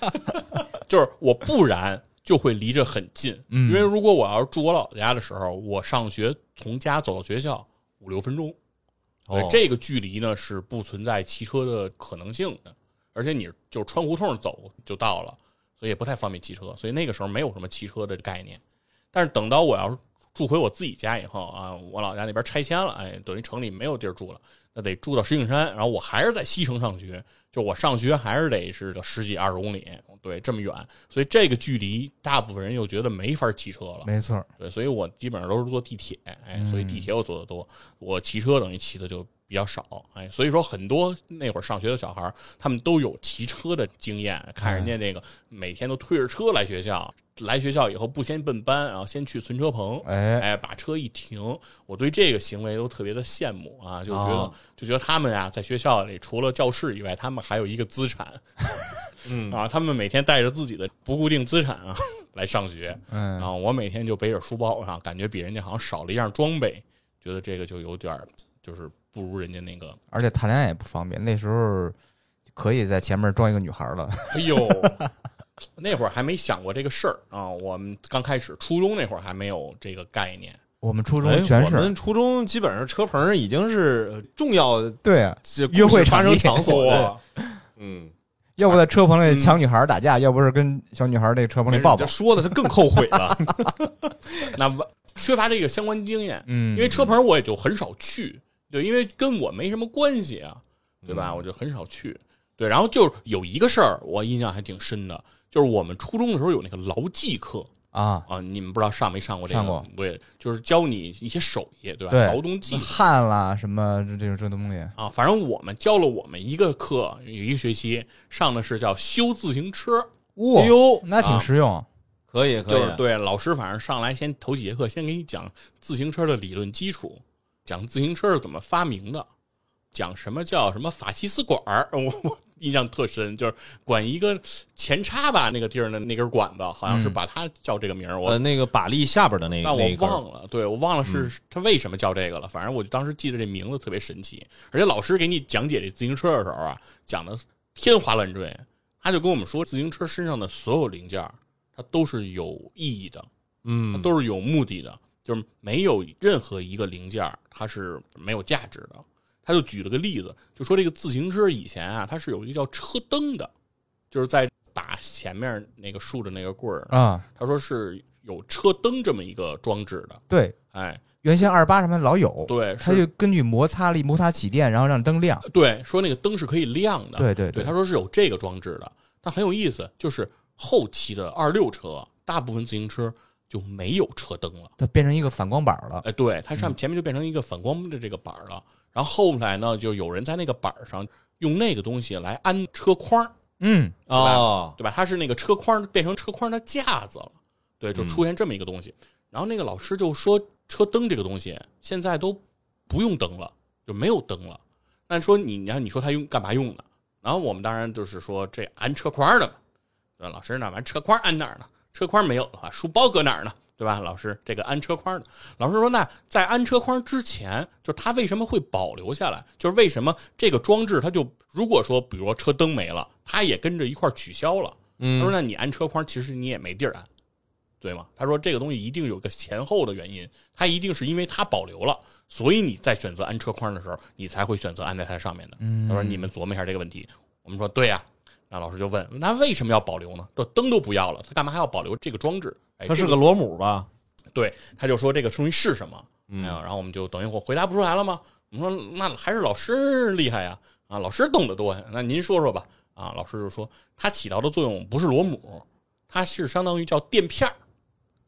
就是我不然就会离着很近，嗯。因为如果我要是住我姥姥家的时候，我上学从家走到学校五六分钟，这个距离呢是不存在骑车的可能性的，而且你就穿胡同走就到了，所以也不太方便骑车，所以那个时候没有什么骑车的概念。但是等到我要是住回我自己家以后啊，我老家那边拆迁了，哎，等于城里没有地儿住了，那得住到石景山，然后我还是在西城上学，就我上学还是得是个十几二十公里，对，这么远，所以这个距离大部分人又觉得没法骑车了，没错，对，所以我基本上都是坐地铁，哎，所以地铁我坐的多，我骑车等于骑的就比较少，哎，所以说很多那会儿上学的小孩，他们都有骑车的经验，看人家那个每天都推着车来学校，来学校以后不先奔班，然后先去存车棚，哎，哎，把车一停，我对这个行为都特别的羡慕啊，就觉得、哦就觉得他们呀，在学校里除了教室以外，他们还有一个资产，嗯啊，他们每天带着自己的不固定资产啊来上学，嗯，啊，我每天就背着书包啊，感觉比人家好像少了一样装备，觉得这个就有点就是不如人家那个，而且谈恋爱也不方便，那时候可以在前面装一个女孩了。哎呦。那会儿还没想过这个事儿啊，我们刚开始初中那会儿还没有这个概念，我们初中哎，全是我们初中基本上车棚已经是重要的对啊，约会故事发生场所了。嗯，要不在车棚里抢女孩打架，要不是跟小女孩那车棚里抱抱这。说的他更后悔了。那完缺乏这个相关经验，嗯，因为车棚我也就很少去，对，因为跟我没什么关系啊，对吧？我就很少去。对，然后就是有一个事儿，我印象还挺深的，就是我们初中的时候有那个劳技课啊，啊，你们不知道上没上过这个？上过对，就是教你一些手艺，对吧？对劳动技能汗啦什么这这种这东西，啊，反正我们教了我们一个课，有一个学期上的是叫修自行车，哇哎，呦，那挺实用。可以可以就是，对老师，反正上来先头几节课先给你讲自行车的理论基础，讲自行车是怎么发明的，讲什么叫什么法西斯管儿，我我印象特深，就是管一个前叉吧那个地儿的那根管子，好像是嗯把它叫这个名儿，我呃，那个把力下边的那但我那一根儿忘了，对我忘了是他为什么叫这个了。反正我就当时记得这名字特别神奇，而且老师给你讲解这自行车的时候啊，讲的天花乱坠。他就跟我们说，自行车身上的所有零件，它都是有意义的，它嗯，都是有目的的，就是没有任何一个零件儿它是没有价值的。他就举了个例子，就说这个自行车以前啊，它是有一个叫车灯的，就是在打前面那个竖着那个棍儿，啊，他说是有车灯这么一个装置的，对，哎，原先二八上面老有，对，它就根据摩擦力摩擦起电，然后让灯亮。对，说那个灯是可以亮的，对对对，他说是有这个装置的，但很有意思，就是后期的二六车，大部分自行车就没有车灯了，它变成一个反光板了。哎，对，它上前面就变成一个反光的这个板儿了，然后后来呢，就有人在那个板儿上用那个东西来安车框儿，嗯，哦，对吧？它是那个车框变成车框的架子了，对，就嗯出现这么一个东西。然后那个老师就说，车灯这个东西现在都不用灯了，就没有灯了。那说你，你看你说它用干嘛用的？然后我们当然就是说这安车框的嘛。对吧，老师那完车框安哪儿呢？车筐没有的话，书包搁哪儿呢？对吧？老师，这个安车筐的。老师说，那在安车筐之前，就是它为什么会保留下来？就是为什么这个装置它就如果说，比如说车灯没了，它也跟着一块儿取消了。他说：“嗯，那你安车筐，其实你也没地儿安，对吗？”他说：“这个东西一定有个前后的原因，它一定是因为它保留了，所以你在选择安车筐的时候，你才会选择安在它上面的。”嗯他说：“你们琢磨一下这个问题。”我们说：“对呀、那老师就问：“那为什么要保留呢？这灯都不要了，他干嘛还要保留这个装置？”哎，这它是个螺母吧？对，他就说这个东西是什么？嗯然后我们就等于我回答不出来了吗？我们说那还是老师厉害呀，啊，老师懂得多呀。那您说说吧，啊，老师就说它起到的作用不是螺母，它是相当于叫垫片儿，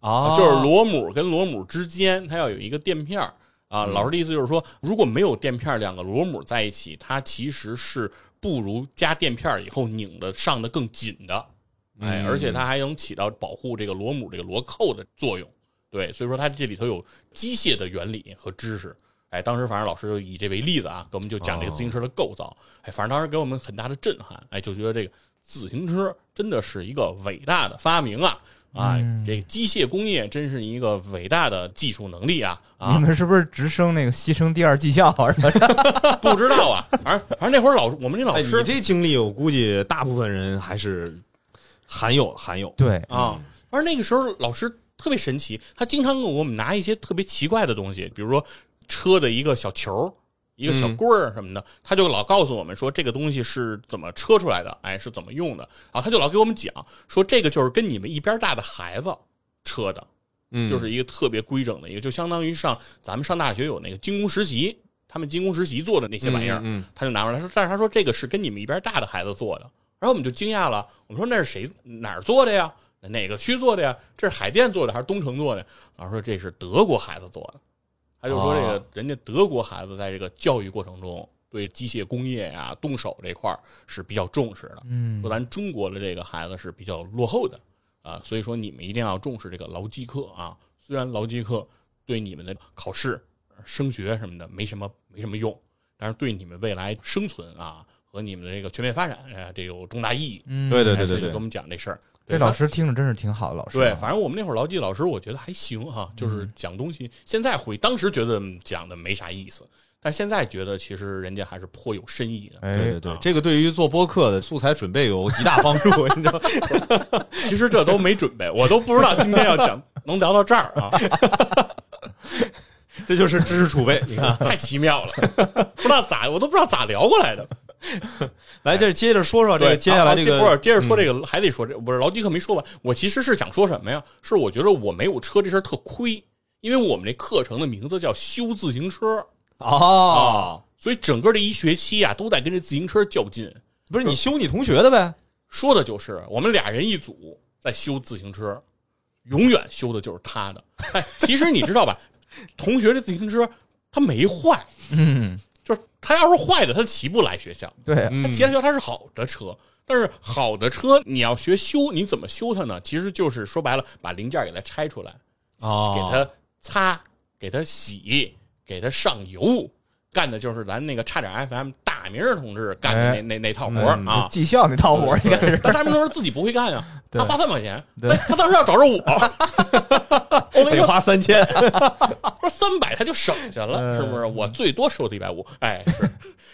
啊就是螺母跟螺母之间它要有一个垫片儿啊。老师的意思就是说，如果没有垫片儿，两个螺母在一起，它其实是不如加垫片儿以后拧的上的更紧的，哎，嗯而且它还能起到保护这个螺母这个螺扣的作用。对，所以说它这里头有机械的原理和知识。哎，当时反正老师就以这为例子啊，给我们就讲这个自行车的构造。哎，反正当时给我们很大的震撼。哎，就觉得这个自行车真的是一个伟大的发明啊！啊，嗯这个机械工业真是一个伟大的技术能力啊！你啊，们是不是直升那个西升第二技校啊？是 吧不知道啊，反正反正那会儿老，我们那老哎，师你这经历，我估计大部分人还是罕有罕有。对，啊。而那个时候老师特别神奇，他经常给我们拿一些特别奇怪的东西，比如说车的一个小球。一个小棍儿什么的，他就老告诉我们说这个东西是怎么车出来的，哎，是怎么用的。然后他就老给我们讲说这个就是跟你们一边大的孩子车的，嗯，就是一个特别规整的一个，就相当于上咱们上大学有那个精工实习，他们精工实习做的那些玩意儿，嗯，他就拿出来说，但是他说这个是跟你们一边大的孩子做的，然后我们就惊讶了，我们说那是谁哪儿做的呀？哪个区做的呀？这是海淀做的还是东城做的？老师说这是德国孩子做的，他就说这个哦人家德国孩子在这个教育过程中对机械工业呀、动手这块儿是比较重视的，嗯说咱中国的这个孩子是比较落后的啊，所以说你们一定要重视这个劳基课啊。虽然劳基课对你们的考试、升学什么的没什么没什么用，但是对你们未来生存啊和你们的这个全面发展啊，这有重大意义。嗯对对对对对跟我们讲这事儿。这老师听着真是挺好的老师啊。对，反正我们那会儿劳技老师，我觉得还行哈、就是讲东西。现在回当时觉得嗯讲的没啥意思，但现在觉得其实人家还是颇有深意的。哎，对对对啊，这个对于做播客的素材准备有极大帮助，你知道？其实这都没准备，我都不知道今天要讲能聊到这儿啊，这就是知识储备。你看，太奇妙了，不知道咋我都不知道咋聊过来的。来，这接着说说这，个接下来这个，嗯不是接着说这个，还得说这不是劳基课没说完。我其实是想说什么呀？是我觉得我没有车这事儿特亏，因为我们这课程的名字叫修自行车哦，所以整个这一学期啊都在跟这自行车较劲。不是你修你同学的呗？说的就是我们俩人一组在修自行车，永远修的就是他的。哎，其实你知道吧，同学这自行车他没坏，嗯，就是他要是坏的，他骑不来学校。对，他嗯骑来学校他是好的车，但是好的车你要学修，你怎么修它呢？其实就是说白了，把零件给它拆出来，哦给它擦，给它洗，给它上油，干的就是咱那个差点 FM 大明儿同志干的那、哎那那套活儿、嗯啊。技校那套活儿应该是。但大明同志自己不会干 呀，对他花三块钱，他当时要找着我，得说，花三千，说三百他就省下了，嗯是不是？我最多收他一百五，哎，是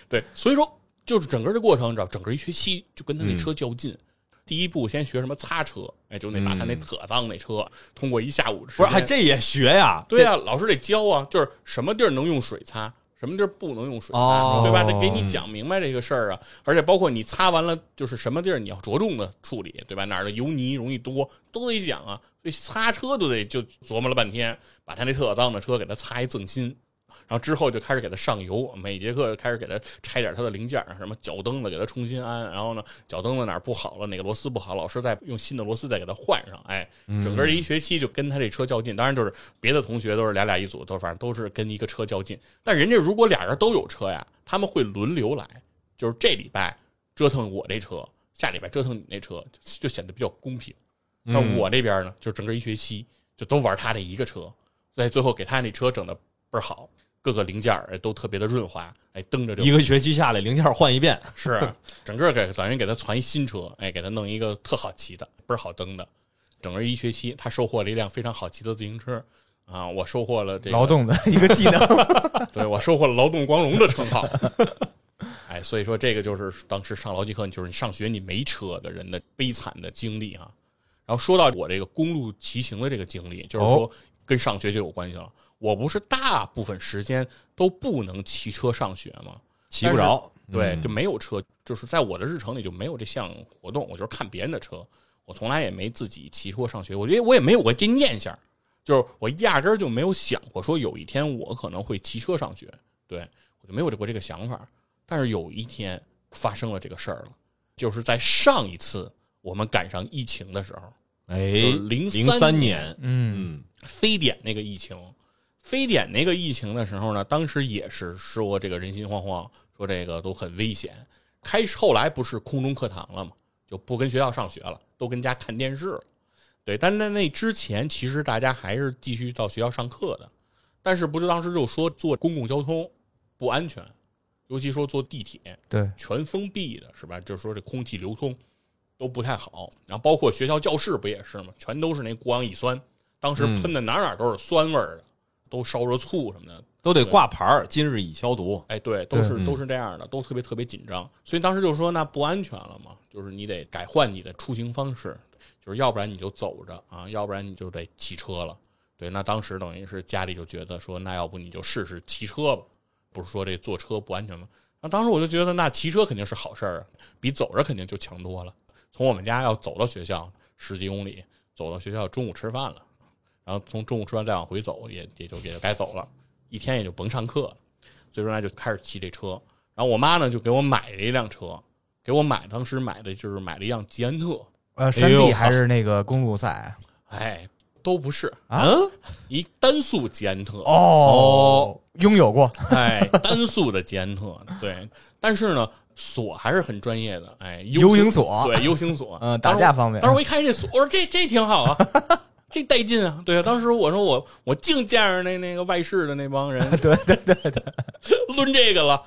对，所以说就是整个这过程，你知道，整个一学期就跟他那车较劲。第一步先学什么擦车，哎，就那把他那特脏那车，通过一下午的时不是还，这也学呀？对呀、老师得教啊，就是什么地儿能用水擦，什么地儿不能用水擦，哦对吧？得给你讲明白这个事儿啊。而且包括你擦完了，就是什么地儿你要着重的处理，对吧？哪儿的油泥容易多，都得讲啊。所以擦车都得就琢磨了半天，把他那特脏的车给他擦一锃新。然后之后就开始给他上油，每节课开始给他拆点他的零件儿，什么脚蹬子给他重新安，然后呢脚蹬子哪儿不好了，哪个螺丝不好，老师再用新的螺丝再给他换上。哎，整个一学期就跟他这车较劲。当然就是别的同学都是俩俩一组，都反正都是跟一个车较劲。但人家如果俩人都有车呀，他们会轮流来，就是这礼拜折腾我这车，下礼拜折腾你那车，就就显得比较公平。那嗯我这边呢，就整个一学期就都玩他这一个车，所以最后给他那车整的倍儿好，各个零件儿哎都特别的润滑，哎蹬着就一个学期下来零件换一遍，是啊整个给等于给他传一新车，哎，给他弄一个特好骑的，倍儿好蹬的。整个一学期，他收获了一辆非常好骑的自行车啊！我收获了这个劳，动的一个技能。对我收获了劳动光荣的称号。哎，所以说这个就是当时上劳技课，就是你上学你没车的人的悲惨的经历啊。然后说到我这个公路骑行的这个经历，就是说跟上学就有关系了。我不是大部分时间都不能骑车上学吗？骑不着。对，嗯就没有车，就是在我的日程里就没有这项活动，我就是看别人的车，我从来也没自己骑车上学，我觉得我也没有过这念想，就是我压根儿就没有想过说有一天我可能会骑车上学，对我就没有过这个想法。但是有一天发生了这个事儿了，就是在上一次我们赶上疫情的时候，哎，零零三年，嗯，嗯，非典那个疫情，非典那个疫情的时候呢，当时也是说这个人心惶惶，说这个都很危险。开始后来不是空中课堂了吗？就不跟学校上学了，都跟家看电视了。对，但在那之前，其实大家还是继续到学校上课的。但是不是当时就说坐公共交通不安全，尤其说坐地铁，对，全封闭的，是吧？就是说这空气流通都不太好。然后包括学校教室不也是吗？全都是那过氧乙酸，当时喷的哪哪都是酸味儿的，都烧着醋什么的。都得挂牌儿，今日已消毒。哎，对，都是都是这样的，都特别特别紧张。所以当时就说那不安全了嘛，就是你得改换你的出行方式，就是要不然你就走着啊，要不然你就得骑车了。对，那当时等于是家里就觉得说，那要不你就试试骑车吧，不是说这坐车不安全吗？那当时我就觉得，那骑车肯定是好事儿啊，比走着肯定就强多了。从我们家要走到学校十几公里，走到学校中午吃饭了，然后从中午吃完再往回走，也也就也就该走了，一天也就甭上课了。所以说呢，就开始骑这车。然后我妈呢就给我买了一辆车，给我买当时买的就是买了一辆捷安特，呃，山地还是那个公路赛，哎，都不是，啊？嗯，一单速捷安特，哦，拥有过，哎，单速的捷安特，对，但是呢，锁还是很专业的，哎，U 型锁，对 U 型锁，嗯，打架方面，当时我一看这锁，我说这这挺好啊，这带劲啊！对啊，当时我说我我净见着那那个外事的那帮人，对对对对，抡这个了，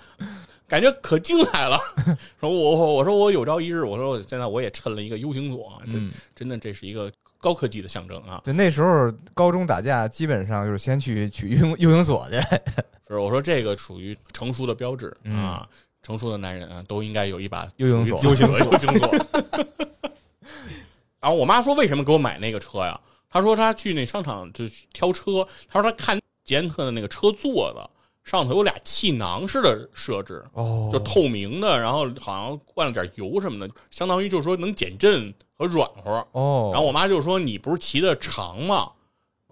感觉可精彩了。说我我我说我有朝一日，我说我现在我也趁了一个 U 型锁，啊真、嗯，真的这是一个高科技的象征啊！对，那时候高中打架基本上就是先去取 U U 型锁去，是我说这个属于成熟的标志嗯啊，成熟的男人啊都应该有一把 U 型锁，U 型锁 U 型锁。然后我妈说为什么给我买那个车呀？她说他去那商场就挑车，他说他看捷安特的那个车座子上头有俩气囊式的设置，哦就透明的，然后好像灌了点油什么的，相当于就是说能减震和软和。哦，然后我妈就说：“你不是骑的长吗？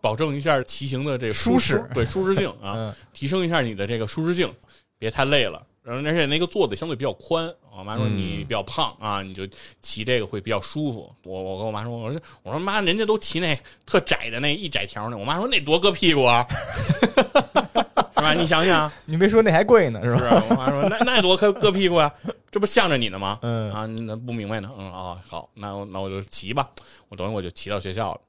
保证一下骑行的这个舒适对舒适性啊，嗯提升一下你的这个舒适性，别太累了。然后而且那个座子相对比较宽，我妈说嗯你比较胖啊，你就骑这个会比较舒服。我我跟我妈说，我说我说妈，人家都骑那特窄的那一窄条呢，我妈说那多硌屁股啊，是吧？你想想，你没说那还贵呢，是吧？是吧？我妈说那那多硌硌屁股啊，这不向着你呢吗？嗯啊，你那不明白呢？嗯啊、好，那我那我就骑吧。我等于我就骑到学校了。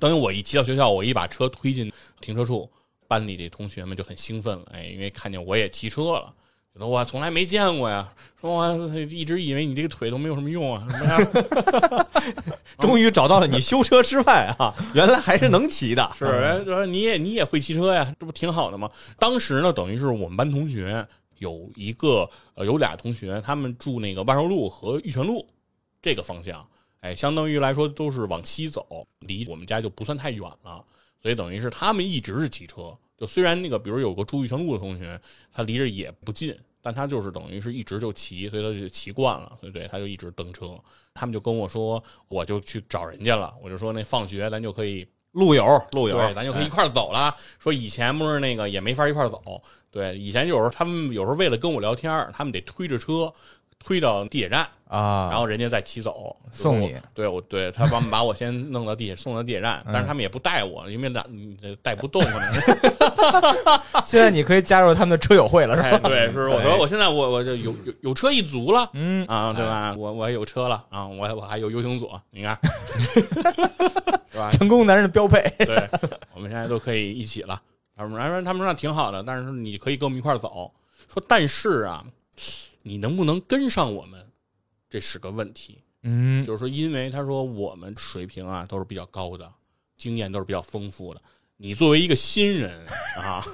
等于我一骑到学校，我一把车推进停车处，班里的同学们就很兴奋了，哎，因为看见我也骑车了。我从来没见过呀，说我一直以为你这个腿都没有什么用啊，什么呀终于找到了你修车之外啊，原来还是能骑的，是，就说你也你也会骑车呀，这不挺好的吗？当时呢，等于是我们班同学有一个呃有俩同学，他们住那个万寿路和玉泉路这个方向，哎，相当于来说都是往西走，离我们家就不算太远了，所以等于是他们一直是骑车。就虽然那个，比如有个住玉泉路的同学，他离着也不近，但他就是等于是一直就骑，所以他就骑惯了，对不对？他就一直蹬车。他们就跟我说，我就去找人家了，我就说那放学咱就可以路友路友，咱就可以一块儿走了。说以前不是那个也没法一块儿走，对，以前有时候他们有时候为了跟我聊天，他们得推着车推到地铁站，啊，然后人家再骑走送你。对，我对他把把我先弄到地铁送到地铁站，但是他们也不带我，因为那带不动。现在你可以加入他们的车友会了，是吧？哎，对，是我说我现在我我就有有有车一族了。嗯啊，对吧？我我也有车了啊，我我还有 U 型锁，你看，是吧？成功男人的标配。对，我们现在都可以一起了。他们说他们说挺好的，但是你可以跟我们一块儿走。说但是啊，你能不能跟上我们，这是个问题。嗯，就是说，因为他说我们水平啊都是比较高的，经验都是比较丰富的。你作为一个新人啊，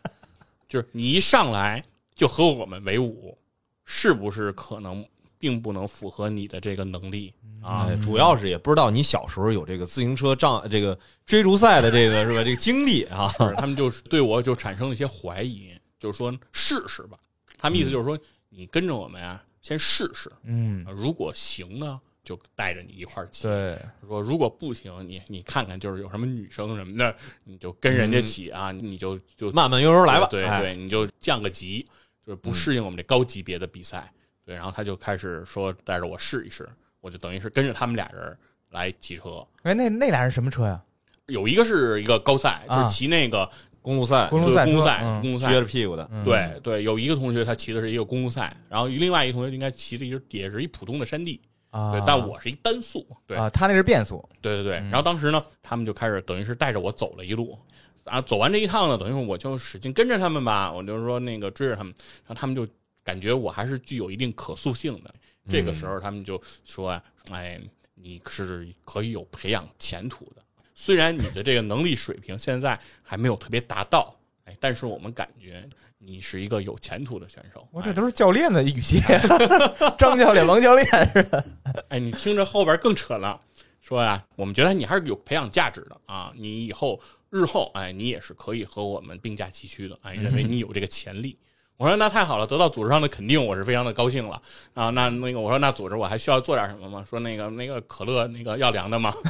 就是你一上来就和我们为伍，是不是可能并不能符合你的这个能力啊？哎，主要是也不知道你小时候有这个自行车障这个追逐赛的这个 是吧？这个经历啊，他们就是对我就产生了一些怀疑，就是说试试吧。他们意思就是说，你跟着我们啊，先试试，嗯，如果行呢，就带着你一块儿骑。对，说如果不行，你你看看，就是有什么女生什么的，你就跟人家骑啊，你就就慢慢悠悠来吧。哎对对，你就降个级，就是不适应我们这高级别的比赛。对，然后他就开始说带着我试一试，我就等于是跟着他们俩人来骑车。哎，那那俩人什么车呀？有一个是一个高赛，就骑那个公路赛公路赛公路赛，嗯。公路赛撅着屁股的，嗯。对对，有一个同学他骑的是一个公路赛，然后另外一个同学应该骑的也也是一普通的山地，啊。对，，但我是一单速，对。啊，他那是变速，对对对。嗯。然后当时呢，他们就开始等于是带着我走了一路，啊走完这一趟呢，等于说我就使劲跟着他们吧，我就说那个追着他们，然后他们就感觉我还是具有一定可塑性的。这个时候他们就说啊，哎，你是可以有培养前途的，虽然你的这个能力水平现在还没有特别达到。哎，但是我们感觉你是一个有前途的选手。我这都是教练的语气，张教练、王教练是吧？哎，你听着后边更扯了，说呀、我们觉得你还是有培养价值的啊，你以后日后哎，你也是可以和我们并驾齐驱的，哎，认为你有这个潜力。我说那太好了，得到组织上的肯定，我是非常的高兴了啊。那那个我说那组织我还需要做点什么吗？说那个那个可乐那个要凉的吗？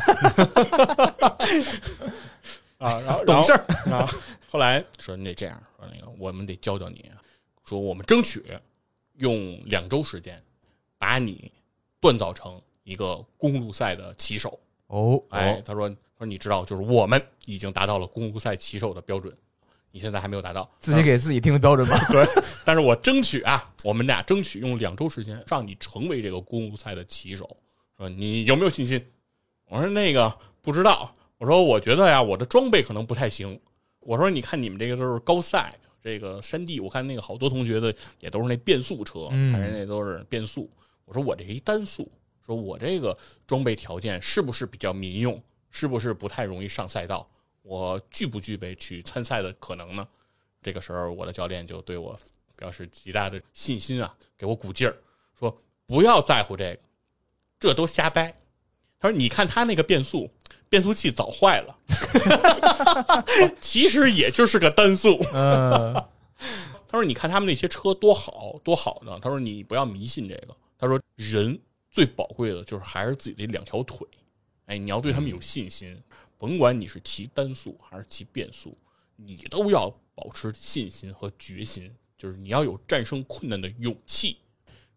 啊，然后 懂事儿，然后后来说你得这样说那个我们得教教你，说我们争取用两周时间把你锻造成一个公路赛的骑手。哦，哎，他说他说你知道，就是我们已经达到了公路赛骑手的标准，你现在还没有达到，自己给自己定的标准吧。对，但是我争取啊，我们俩争取用两周时间让你成为这个公路赛的骑手，说你有没有信心？我说那个不知道，我说我觉得呀，我的装备可能不太行。我说你看你们这个都是高赛，这个山地，我看那个好多同学的也都是那变速车，嗯看人家都是变速。我说我这一单速，说我这个装备条件是不是比较民用？是不是不太容易上赛道？我具不具备去参赛的可能呢？这个时候，我的教练就对我表示极大的信心啊，给我鼓劲儿，说不要在乎这个，这都瞎掰。他说：“你看他那个变速，变速器早坏了，其实也就是个单速。嗯，他说：“你看他们那些车多好多好呢。”他说：“你不要迷信这个。”他说：“人最宝贵的就是还是自己的两条腿，哎，你要对他们有信心，甭管你是骑单速还是骑变速，你都要保持信心和决心，就是你要有战胜困难的勇气。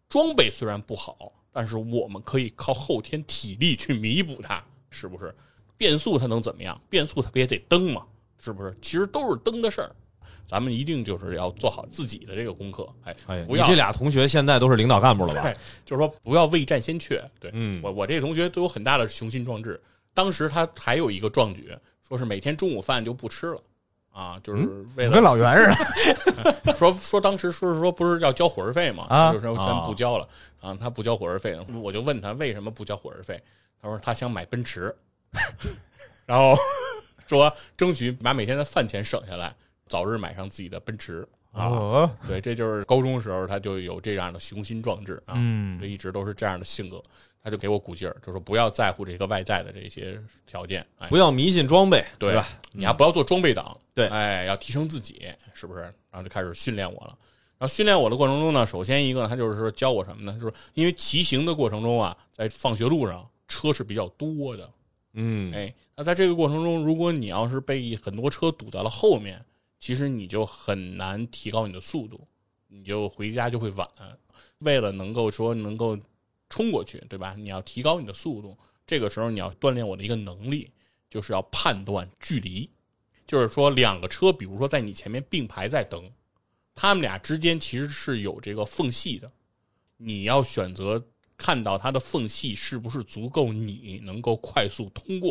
装备虽然不好，但是我们可以靠后天体力去弥补它，是不是？变速它能怎么样？变速它不也得蹬吗？是不是？其实都是蹬的事儿。咱们一定就是要做好自己的这个功课，哎，哎，不要你这俩同学现在都是领导干部了吧？哎，就是说不要未战先怯。对，嗯我我这个同学都有很大的雄心壮志。当时他还有一个壮举，说是每天中午饭就不吃了，啊，就是为了跟老袁似的。说说当时说是说不是要交伙食费嘛，啊就是说全不交了啊，他不交伙食费，我就问他为什么不交伙食费，他说他想买奔驰，然后说争取把每天的饭钱省下来，早日买上自己的奔驰啊。哦，对，这就是高中时候他就有这样的雄心壮志啊，嗯就一直都是这样的性格，他就给我鼓劲儿，就说不要在乎这个外在的这些条件，哎，不要迷信装备，对吧？你还不要做装备党，对哎，要提升自己，是不是？然后就开始训练我了。然后训练我的过程中呢，首先一个他就是说教我什么呢？就是因为骑行的过程中啊，在放学路上车是比较多的，嗯，哎，那在这个过程中，如果你要是被很多车堵在了后面，其实你就很难提高你的速度，你就回家就会晚。为了能够说能够冲过去，对吧？你要提高你的速度，这个时候你要锻炼我的一个能力，就是要判断距离。就是说，两个车，比如说在你前面并排在等，他们俩之间其实是有这个缝隙的，你要选择看到它的缝隙是不是足够你能够快速通过，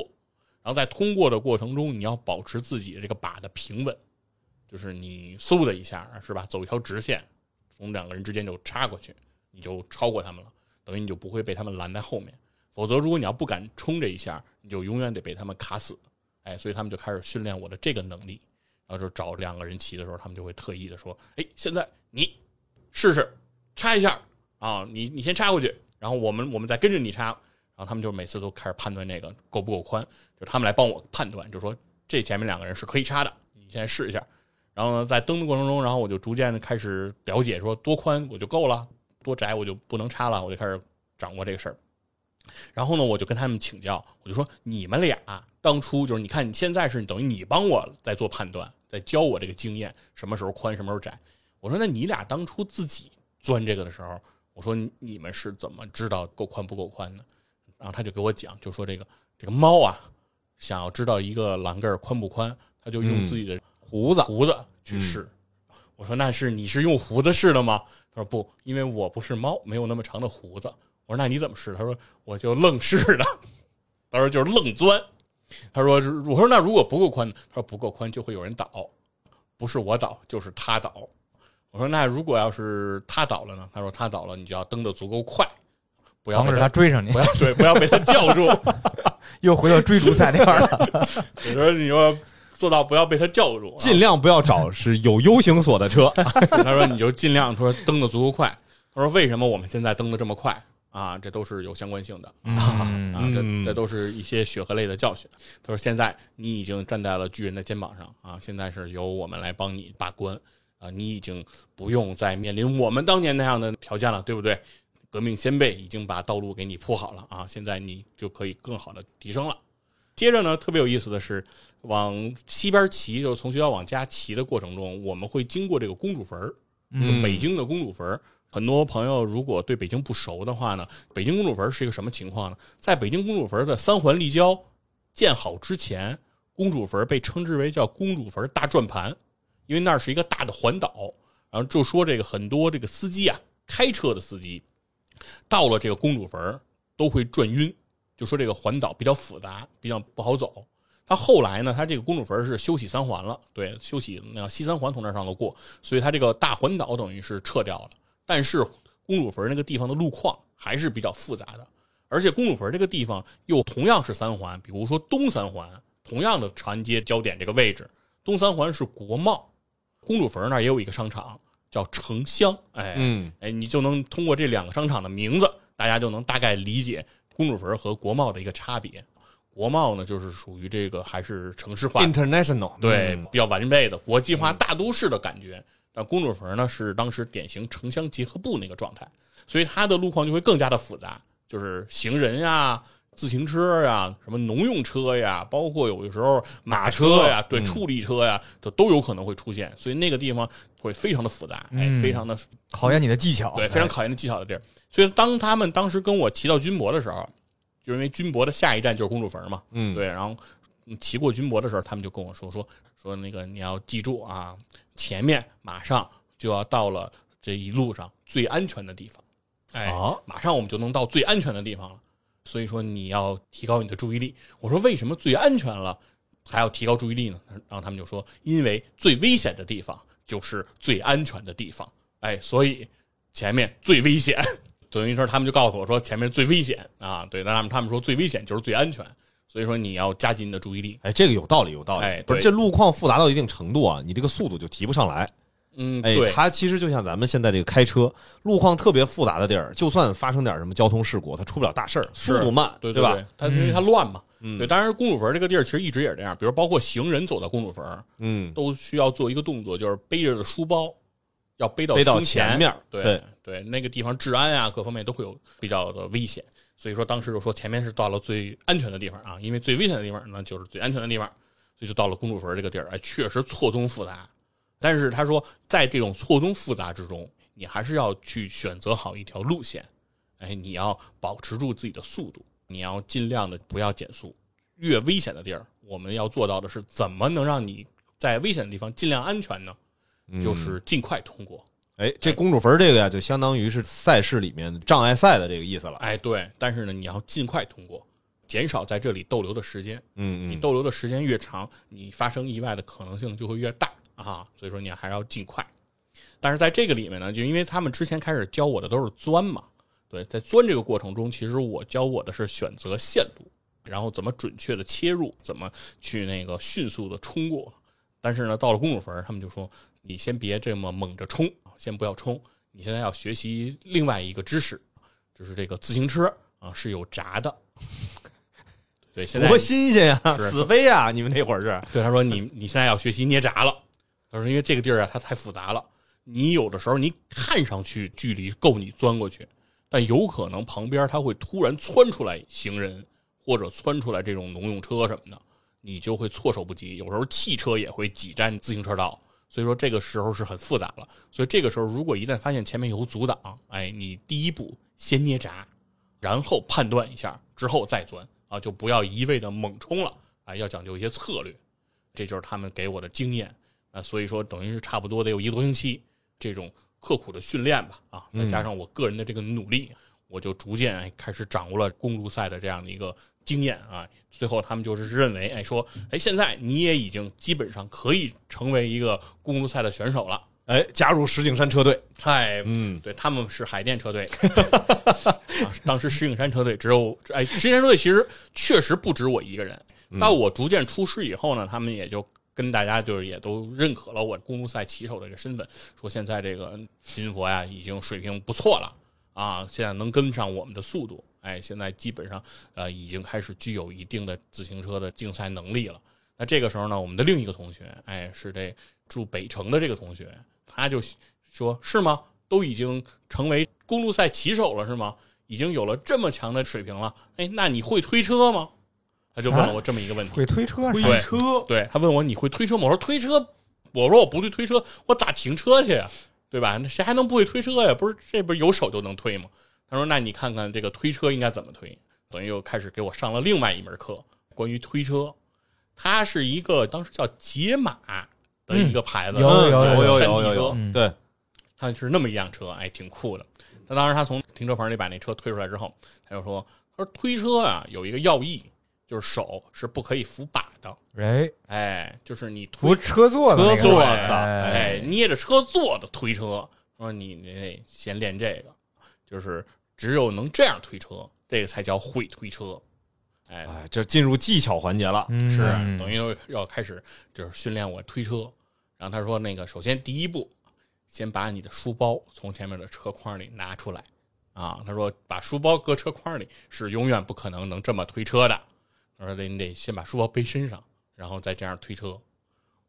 然后在通过的过程中，你要保持自己的这个把的平稳，就是你嗖的一下是吧，走一条直线，从两个人之间就插过去，你就超过他们了，等于你就不会被他们拦在后面。否则，如果你要不敢冲这一下，你就永远得被他们卡死。哎，所以他们就开始训练我的这个能力，然后就找两个人骑的时候，他们就会特意的说：“哎，现在你试试插一下啊，你你先插过去，然后我们我们再跟着你插。”然后他们就每次都开始判断这个够不够宽，就他们来帮我判断，就说这前面两个人是可以插的，你现在试一下。然后呢，在蹬的过程中，然后我就逐渐的开始了解，说多宽我就够了，多窄我就不能插了，我就开始掌握这个事儿。然后呢，我就跟他们请教，我就说你们俩当初就是，你看你现在是等于你帮我在做判断，在教我这个经验，什么时候宽，什么时候窄。我说那你俩当初自己钻这个的时候，我说你们是怎么知道够宽不够宽的？然后他就给我讲，就说这个这个猫啊，想要知道一个栏杆宽不宽，他就用嗯自己的胡子，胡子去试。我说那是你是用胡子试的吗？他说不，因为我不是猫，没有那么长的胡子。我说那你怎么试？他说我就愣试的，他说就是愣钻。他说我说那如果不够宽呢？他说不够宽就会有人倒，不是我倒就是他倒。我说那如果要是他倒了呢？他说他倒了，你就要蹬得足够快，不要防止被他他追上你不，要对，不要被他叫住。又回到追逐赛那块了。我说你说做到不要被他叫住，啊尽量不要找是有 U 型锁的车。他说你就尽量说蹬的足够快。他说为什么我们现在蹬的这么快啊？这都是有相关性的啊，嗯这嗯这都是一些血和泪的教训。他说现在你已经站在了巨人的肩膀上啊，现在是由我们来帮你把关啊，你已经不用再面临我们当年那样的条件了，对不对？革命先辈已经把道路给你铺好了啊，现在你就可以更好的提升了。接着呢，特别有意思的是，往西边骑，就是从学校往家骑的过程中，我们会经过这个公主坟儿，嗯北京的公主坟儿。很多朋友如果对北京不熟的话呢，北京公主坟儿是一个什么情况呢？在北京公主坟儿的三环立交建好之前，公主坟被称之为叫公主坟大转盘，因为那儿是一个大的环岛。然后就说这个很多这个司机啊，开车的司机到了这个公主坟都会转晕，就说这个环岛比较复杂，比较不好走。他后来呢，他这个公主坟是修起三环了，对，修起那西三环从那上头过，所以他这个大环岛等于是撤掉了。但是公主坟那个地方的路况还是比较复杂的，而且公主坟这个地方又同样是三环，比如说东三环，同样的长安街交点这个位置，东三环是国贸，公主坟那儿也有一个商场叫城乡，哎，嗯，哎，你就能通过这两个商场的名字，大家就能大概理解公主坟和国贸的一个差别。国贸呢，就是属于这个还是城市化，international 对，嗯比较完备的国际化大都市的感觉。但公主坟呢，是当时典型城乡结合部那个状态，所以它的路况就会更加的复杂，就是行人呀、自行车呀、什么农用车呀，包括有的时候马车呀、对，嗯处理车呀，都都有可能会出现，所以那个地方会非常的复杂，哎，嗯非常的考验你的技巧。对，非常考验的技巧的地儿。所以当他们当时跟我骑到军博的时候，就因为军博的下一站就是公主坟嘛，嗯，对，然后嗯骑过军博的时候，他们就跟我说说说那个你要记住啊，前面马上就要到了这一路上最安全的地方，哎，啊马上我们就能到最安全的地方了。所以说你要提高你的注意力。我说为什么最安全了还要提高注意力呢？然后他们就说，因为最危险的地方就是最安全的地方。哎，所以前面最危险，等于说他们就告诉我说前面最危险啊。对，那他们他们说最危险就是最安全，所以说你要加紧你的注意力。哎，这个有道理，有道理。哎不是这路况复杂到一定程度啊，你这个速度就提不上来。嗯，哎，对，它其实就像咱们现在这个开车，路况特别复杂的地儿，就算发生点什么交通事故，它出不了大事儿，速度慢，对吧？对？它因为它乱嘛。嗯对，当然公主坟这个地儿其实一直也是这样，比如包括行人走到公主坟，嗯，都需要做一个动作，就是背着的书包要背到背到前面对对对，那个地方治安啊各方面都会有比较的危险，所以说当时就说前面是到了最安全的地方啊，因为最危险的地方呢就是最安全的地方，所以就到了公主坟这个地儿，哎，确实错综复杂。但是他说，在这种错综复杂之中，你还是要去选择好一条路线，哎，你要保持住自己的速度，你要尽量的不要减速。越危险的地儿，我们要做到的是怎么能让你在危险的地方尽量安全呢？嗯就是尽快通过。哎，这公主坟这个呀，就相当于是赛事里面障碍赛的这个意思了。哎，对，但是呢，你要尽快通过，减少在这里逗留的时间。嗯嗯，你逗留的时间越长，你发生意外的可能性就会越大啊。所以说你还要尽快。但是在这个里面呢，就因为他们之前开始教我的都是钻嘛，对，在钻这个过程中，其实我教我的是选择线路，然后怎么准确的切入，怎么去那个迅速的冲过。但是呢，到了公主坟，他们就说你先别这么猛着冲，先不要冲，你现在要学习另外一个知识，就是这个自行车啊是有闸的。对，现在多新鲜呀，是死飞呀！你们那会儿是对，他说你你现在要学习捏闸了。他说因为这个地儿啊，它太复杂了，你有的时候你看上去距离够你钻过去，但有可能旁边它会突然窜出来行人，或者窜出来这种农用车什么的，你就会措手不及。有时候汽车也会挤占自行车道，所以说这个时候是很复杂了。所以这个时候如果一旦发现前面有阻挡，哎，你第一步先捏闸，然后判断一下之后再钻啊，就不要一味的猛冲了啊，要讲究一些策略。这就是他们给我的经验啊，所以说等于是差不多得有一个多星期这种刻苦的训练吧啊，再加上我个人的这个努力，我就逐渐哎开始掌握了公路赛的这样的一个经验啊。最后他们就是认为哎说哎现在你也已经基本上可以成为一个公路赛的选手了。哎，加入石景山车队。嗨，嗯，对，他们是海淀车队，啊，当时石景山车队只有哎，石景山车队其实确实不止我一个人。到我逐渐出师以后呢，他们也就跟大家就是也都认可了我公路赛骑手的这个身份，说现在这个新佛呀已经水平不错了啊，现在能跟上我们的速度，哎，现在基本上呃已经开始具有一定的自行车的竞赛能力了。那这个时候呢，我们的另一个同学，哎，是这住北城的这个同学，他就说：“是吗？都已经成为公路赛骑手了，是吗？已经有了这么强的水平了？哎，那你会推车吗？”他就问了我这么一个问题。会推车推？车，对他问我你会推车吗？我说推车，我说我不会推车，我咋停车去呀？对吧？那谁还能不会推车呀？不是这不是有手就能推吗？他说那你看看这个推车应该怎么推，等于又开始给我上了另外一门课，关于推车，它是一个当时叫杰马的一个牌子，有有有有有有有，嗯对，他是那么一辆车，哎，挺酷的。他当时他从停车棚里把那车推出来之后，他就说：“他说推车啊有一个要义，就是手是不可以扶把的，哎，哎，就是你推扶车座的车座哎的哎，捏着车座的推车，说你你得先练这个，就是只有能这样推车，这个才叫会推车。哎，哎，这进入技巧环节了，嗯是啊等于要要开始就是训练我推车。然后他说，那个首先第一步，先把你的书包从前面的车筐里拿出来啊。他说，把书包搁车筐里是永远不可能能这么推车的。他说，得你得先把书包背身上，然后再这样推车。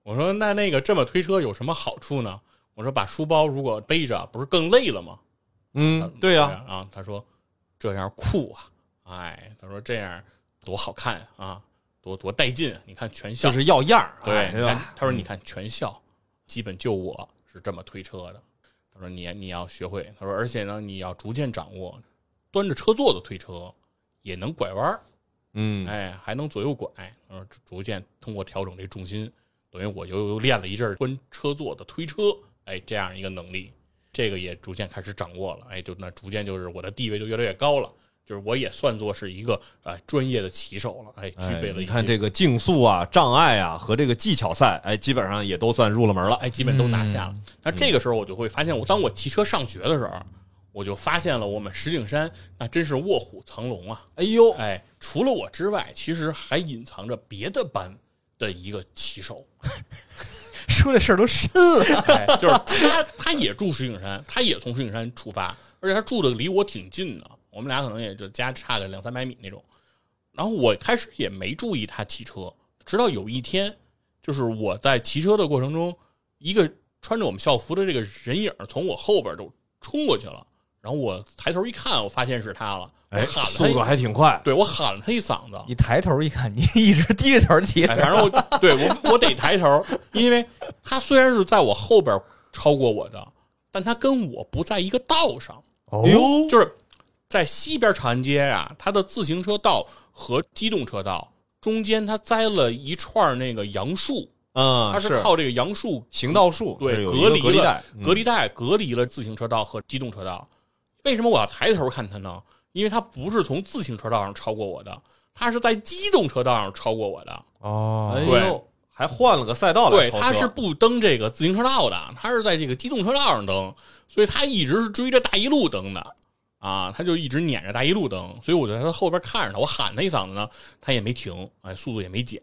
我说，那那个这么推车有什么好处呢？我说，把书包如果背着，不是更累了吗？嗯，对呀，啊，他说这样酷啊，哎，他说这样多好看啊，多多带劲啊！你看全校就是要样儿，对，哎对吧？他说你看全校基本就我是这么推车的。他说你你要学会，他说而且呢你要逐渐掌握端着车座的推车也能拐弯儿，嗯，哎，还能左右拐。他说逐渐通过调整这重心，等于我又又练了一阵儿端车座的推车，哎，这样一个能力，这个也逐渐开始掌握了。哎，就那逐渐就是我的地位就越来越高了，就是我也算作是一个呃专业的骑手了。哎，具备了你看这个竞速啊、障碍啊和这个技巧赛，哎，基本上也都算入了门了。哎，基本都拿下了嗯。那这个时候我就会发现，我当我骑车上学的时候，我就发现了我们石景山那真是卧虎藏龙啊！哎呦，哎，除了我之外，其实还隐藏着别的班的一个骑手。说这事儿都深了，哎，就是他，他也住石景山，他也从石景山出发，而且他住的离我挺近的，我们俩可能也就家差个两三百米那种。然后我开始也没注意他骑车，直到有一天，就是我在骑车的过程中，一个穿着我们校服的这个人影从我后边就冲过去了，然后我抬头一看，我发现是他了，我哎，喊了速度还挺快。对我喊了他一嗓子，你抬头一看，你 一直低着头骑哎，反正我对我我得抬头，因为他虽然是在我后边超过我的，但他跟我不在一个道上，哦就是在西边长安街啊、它的自行车道和机动车道中间，它栽了一串那个杨树，嗯，它是靠这个杨树行道树，对隔离了隔离带，嗯隔离带隔离了自行车道和机动车道。为什么我要抬头看他呢？因为他不是从自行车道上超过我的，他是在机动车道上超过我的。哦。哎还换了个赛道来对，他是不蹬这个自行车道的，他是在这个机动车道上蹬，所以他一直是追着大一路蹬的。啊，他就一直撵着大一路蹬，所以我就在他后边看着他，我喊他一嗓子呢，他也没停，哎，速度也没减，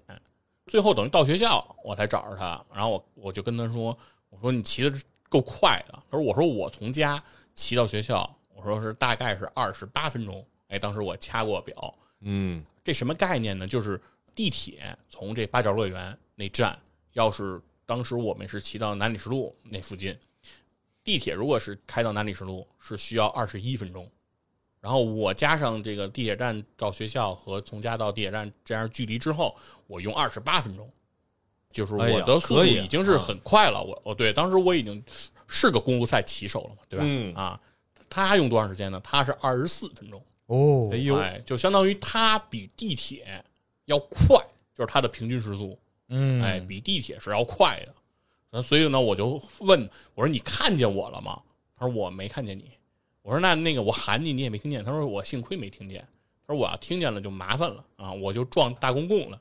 最后等于到学校我才找着他，然后我我就跟他说，我说你骑的够快的，他说我说我从家骑到学校，我说是大概是二十八分钟，哎，当时我掐过表，嗯这什么概念呢？就是地铁从这八角乐园那站，要是当时我们是骑到南礼士路那附近，地铁如果是开到南礼士路，是需要二十一分钟。然后我加上这个地铁站到学校和从家到地铁站这样距离之后，我用二十八分钟，就是我的速度已经是很快了。我哦对，当时我已经是个公路赛骑手了嘛，对吧？嗯啊，他用多长时间呢？他是二十四分钟。哦哎，呦，哎，就相当于它比地铁要快，就是它的平均时速，嗯，哎，比地铁是要快的。那所以呢，我就问我说：“你看见我了吗？”他说：“我没看见你。”我说：“那那个我喊你，你也没听见。”他说：“我幸亏没听见。”他说：“我要听见了就麻烦了啊，我就撞大公共了。”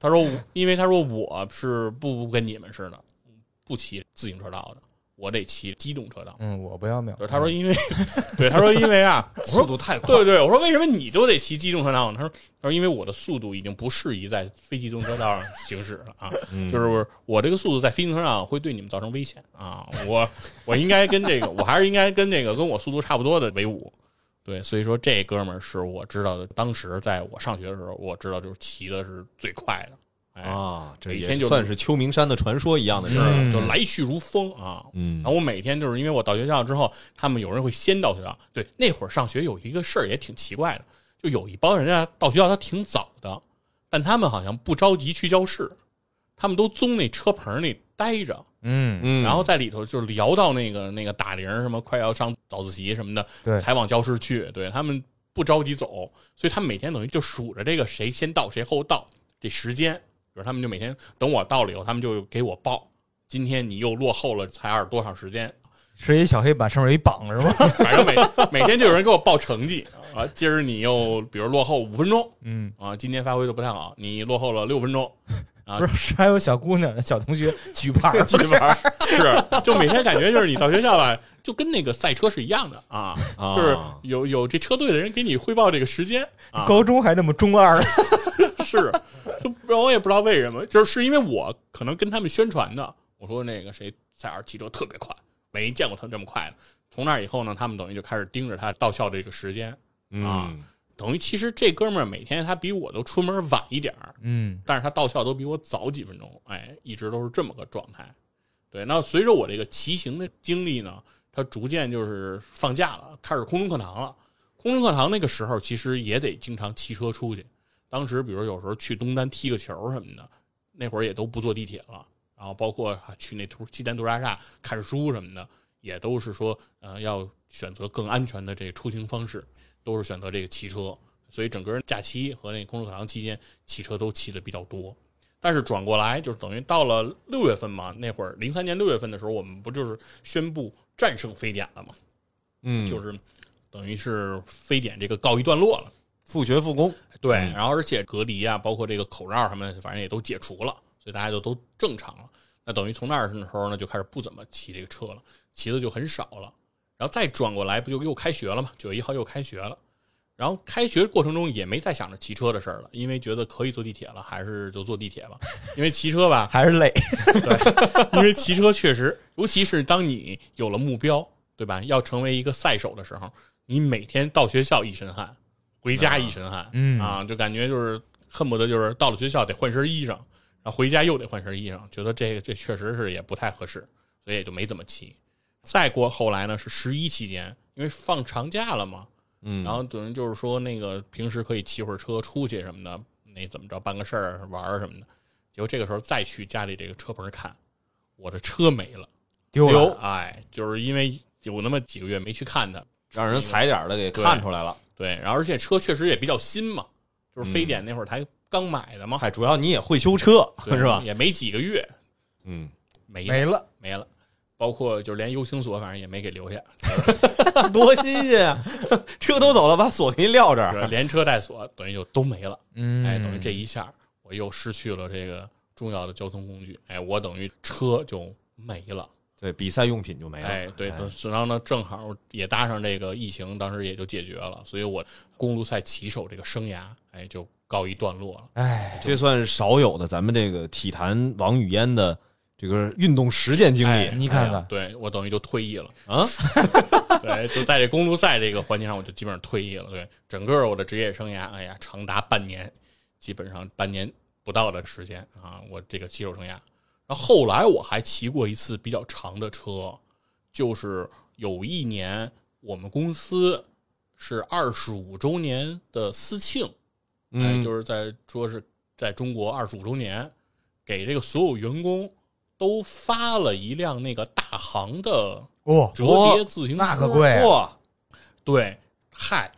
他说：“因为他说我是不不跟你们似的，不骑自行车道的，我得骑机动车道。嗯，我不要命对，他说因为，对他说因为啊，速度太快对，对，我说为什么你就得骑机动车道呢？他说他说因为我的速度已经不适宜在非机动车道上行驶了啊，嗯就是我这个速度在非机动车道上会对你们造成危险啊，我我应该跟这个我还是应该跟这个跟我速度差不多的为伍。对，所以说这哥们儿是我知道的，当时在我上学的时候，我知道就是骑的是最快的，哎，啊，这也每天就算是秋名山的传说一样的事儿。嗯就来去如风啊，嗯然后我每天就是因为我到学校之后，他们有人会先到学校。对，那会儿上学有一个事儿也挺奇怪的，就有一帮人啊到学校他挺早的，但他们好像不着急去教室，他们都宗那车棚里待着，嗯，嗯，然后在里头就聊到那个那个打铃什么快要上早自习什么的，对才往教室去。对他们不着急走，所以他们每天等于就数着这个谁先到谁后到这时间，比如他们就每天等我到了以后，他们就给我报，今天你又落后了才二多长时间，是一小黑板，上面有一榜是吗？反正每每天就有人给我报成绩啊，今儿你又比如落后五分钟嗯，啊，今天发挥的不太好，你落后了六分钟。啊不是，还有小姑娘、小同学举牌 儿，举牌儿是，就每天感觉就是你到学校吧，就跟那个赛车是一样的啊，啊就是有有这车队的人给你汇报这个时间啊，高中还那么中二，是，就我也不知道为什么，就是是因为我可能跟他们宣传的，我说那个谁塞尔骑车特别快，没见过他这么快的。从那以后呢，他们等于就开始盯着他到校这个时间，啊嗯，等于其实这哥们儿每天他比我都出门晚一点儿，嗯但是他到校都比我早几分钟，哎，一直都是这么个状态。对，那随着我这个骑行的经历呢，他逐渐就是放假了，开始空中课堂了。空中课堂那个时候其实也得经常骑车出去。当时比如有时候去东单踢个球什么的，那会儿也都不坐地铁了，然后包括啊去那图西单图大厦看书什么的，也都是说呃要选择更安全的这个出行方式，都是选择这个骑车。所以整个假期和那空中课堂期间，骑车都骑的比较多。但是转过来就是等于到了六月份嘛，那会儿零三年六月份的时候，我们不就是宣布战胜非典了嘛？嗯，就是等于是非典这个告一段落了。复学复工，对，嗯然后而且隔离啊，包括这个口罩什么的，反正也都解除了，所以大家就都正常了。那等于从那儿的时候呢，就开始不怎么骑这个车了，骑的就很少了。然后再转过来，不就又开学了嘛？九月一号又开学了。然后开学过程中也没再想着骑车的事儿了，因为觉得可以坐地铁了，还是就坐地铁吧。因为骑车吧，还是累。对因为骑车确实，尤其是当你有了目标，对吧？要成为一个赛手的时候，你每天到学校一身汗，回家一身汗，嗯啊，就感觉就是恨不得就是到了学校得换身衣裳，然后回家又得换身衣裳，觉得这个这确实是也不太合适，所以也就没怎么骑。再过后来呢，是十一期间，因为放长假了嘛，嗯，然后等于就是说那个平时可以骑会儿车出去什么的，那怎么着办个事儿玩儿什么的。结果这个时候再去家里这个车棚看，我的车没了，丢了，哎，就是因为有那么几个月没去看它，让人踩点儿的给看出来了。对，然后而且车确实也比较新嘛，就是非典那会儿才刚买的嘛，嗨，主要你也会修车对是吧？也没几个月，嗯，没没了。没了。包括就是连 U 型锁，反正也没给留下，多新鲜啊！车都走了，把锁给你撂这儿。是连车带锁，等于就都没了。嗯，哎，等于这一下我又失去了这个重要的交通工具，哎，我等于车就没了。对，比赛用品就没了。哎，对，然后呢，正好也搭上这个疫情，当时也就解决了，所以我公路赛骑手这个生涯，哎，就告一段落了。哎，这算是少有的咱们这个体坛王语嫣的这个运动实践经哎历你看看哎对我等于就退役了。啊。对，就在这公路赛这个环节上，我就基本上退役了。对，整个我的职业生涯，哎呀，长达半年，基本上半年不到的时间啊，我这个骑手生涯。然后后来我还骑过一次比较长的车，就是有一年我们公司是二十五周年的私庆，哎，嗯，就是在说是在中国二十五周年，给这个所有员工都发了一辆那个大行的哦，折叠自行车，那可贵对，嗨，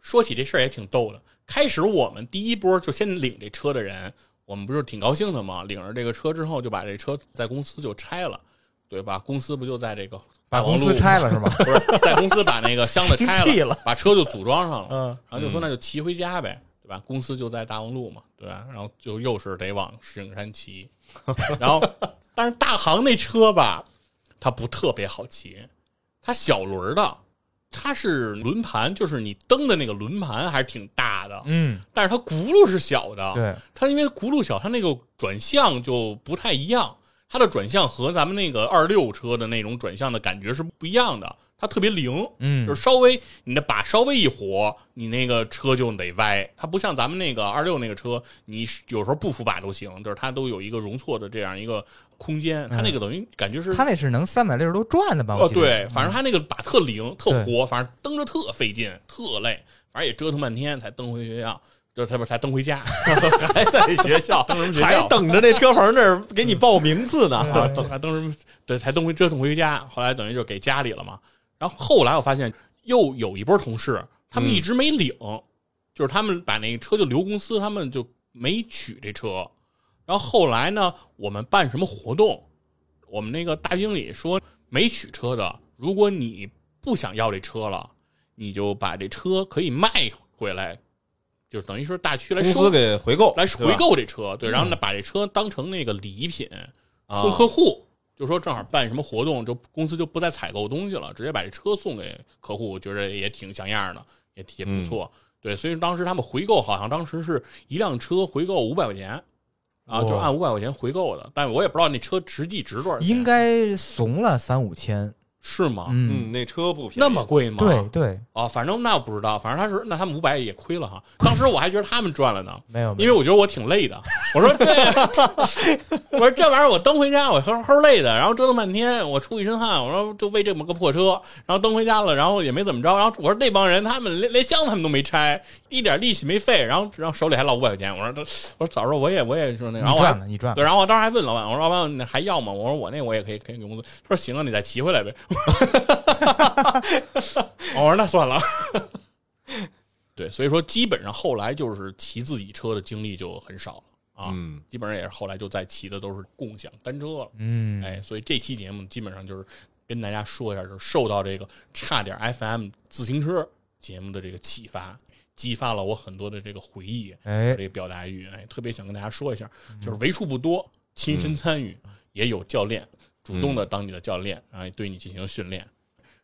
说起这事儿也挺逗的。开始我们第一波就先领这车的人，我们不是挺高兴的吗？领着这个车之后，就把这车在公司就拆了，对吧？公司不就在这个把公司拆了 是吗？不是在公司把那个箱子 拆了把车就组装上了，嗯，然后就说那就骑回家呗，对吧？公司就在大望路嘛，对吧？然后就又是得往石景山骑，然后但是大行那车吧，它不特别好骑，它小轮儿的，它是轮盘，就是你蹬的那个轮盘还是挺大的，嗯，但是它轱辘是小的，对，它因为轱辘小，它那个转向就不太一样。它的转向和咱们那个二六车的那种转向的感觉是不一样的，它特别灵，嗯就是稍微你的把稍微一活，你那个车就得歪。它不像咱们那个二六那个车，你有时候不扶把都行，就是它都有一个容错的这样一个空间。它那个等于感觉是它那是能三百六十度转的吧？哦，对，反正它那个把特灵、特活，反正蹬着特费劲、特累，反正也折腾半天才蹬回学校，就是他不是才蹬回家。还在学校，蹬什么学校还等着那车棚那儿给你报名次呢。啊，还蹬什么？对，才蹬回折腾回家，后来等于就给家里了嘛。然后后来我发现又有一波同事，他们一直没领，就是他们把那个车就留公司，他们就没取这车。然后后来呢，我们办什么活动，我们那个大经理说，没取车的，如果你不想要这车了，你就把这车可以卖回来，就是等于说大区来收公司给回购，来回购这车，对，然嗯后呢把这车当成那个礼品啊送客户，就说正好办什么活动，就公司就不再采购东西了，直接把这车送给客户，我觉得也挺像样的，也也嗯不错。对，所以当时他们回购好像当时是一辆车回购五百块钱。啊，就按五百块钱回购的，但我也不知道那车实际值多少钱，应该怂了三五千。是吗？嗯，嗯，那车不便宜，那么贵吗？对对，啊，反正那我不知道，反正他是那他们五百也亏了哈。当时我还觉得他们赚了呢，没有，因为我觉得我挺累的。我说这，我说这玩意儿我蹬回家我齁齁累的，然后折腾半天，我出一身汗。我说就为这么个破车，然后蹬回家了，然后也没怎么着。然后我说那帮人他们连连箱子他们都没拆，一点力气没费，然后然后手里还落五百块钱。我说这，我说早知道我也我也说那个，然后我还你赚了，你赚对，了。然后我当时还问老板，我说老板那还要吗？我说我那我也可以可以给公司。他说行啊，你再骑回来呗。我说那算了。对，所以说基本上后来就是骑自己车的经历就很少了啊，嗯基本上也是后来就在骑的都是共享单车了。嗯，哎，所以这期节目基本上就是跟大家说一下，就是受到这个差点 FM 自行车节目的这个启发，激发了我很多的这个回忆。哎这，个表达欲，哎，特别想跟大家说一下，就是为数不多亲身参与，也有教练主动的当你的教练，啊，对你进行训练。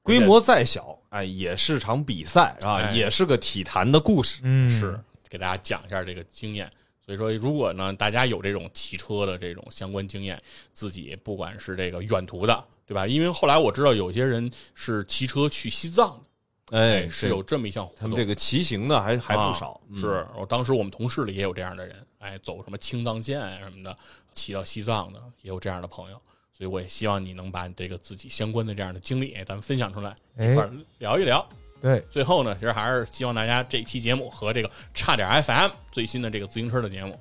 规模再小，哎，也是场比赛啊，哎也是个体坛的故事。嗯，是给大家讲一下这个经验。所以说，如果呢大家有这种骑车的这种相关经验，自己不管是这个远途的，对吧？因为后来我知道有些人是骑车去西藏的，哎，是有这么一项活动。他们这个骑行的还还不少啊，嗯是我当时我们同事里也有这样的人，哎，走什么青藏线啊什么的，骑到西藏的也有这样的朋友，所以我也希望你能把你这个自己相关的这样的经历，咱们分享出来，哎一块儿聊一聊。对，最后呢，其实还是希望大家这期节目和这个差点 FM 最新的这个自行车的节目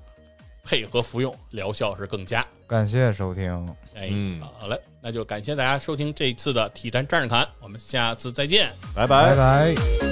配合服用，疗效是更佳。感谢收听，哎，嗯好嘞，那就感谢大家收听这一次的体坛战士侃，我们下次再见。拜拜拜。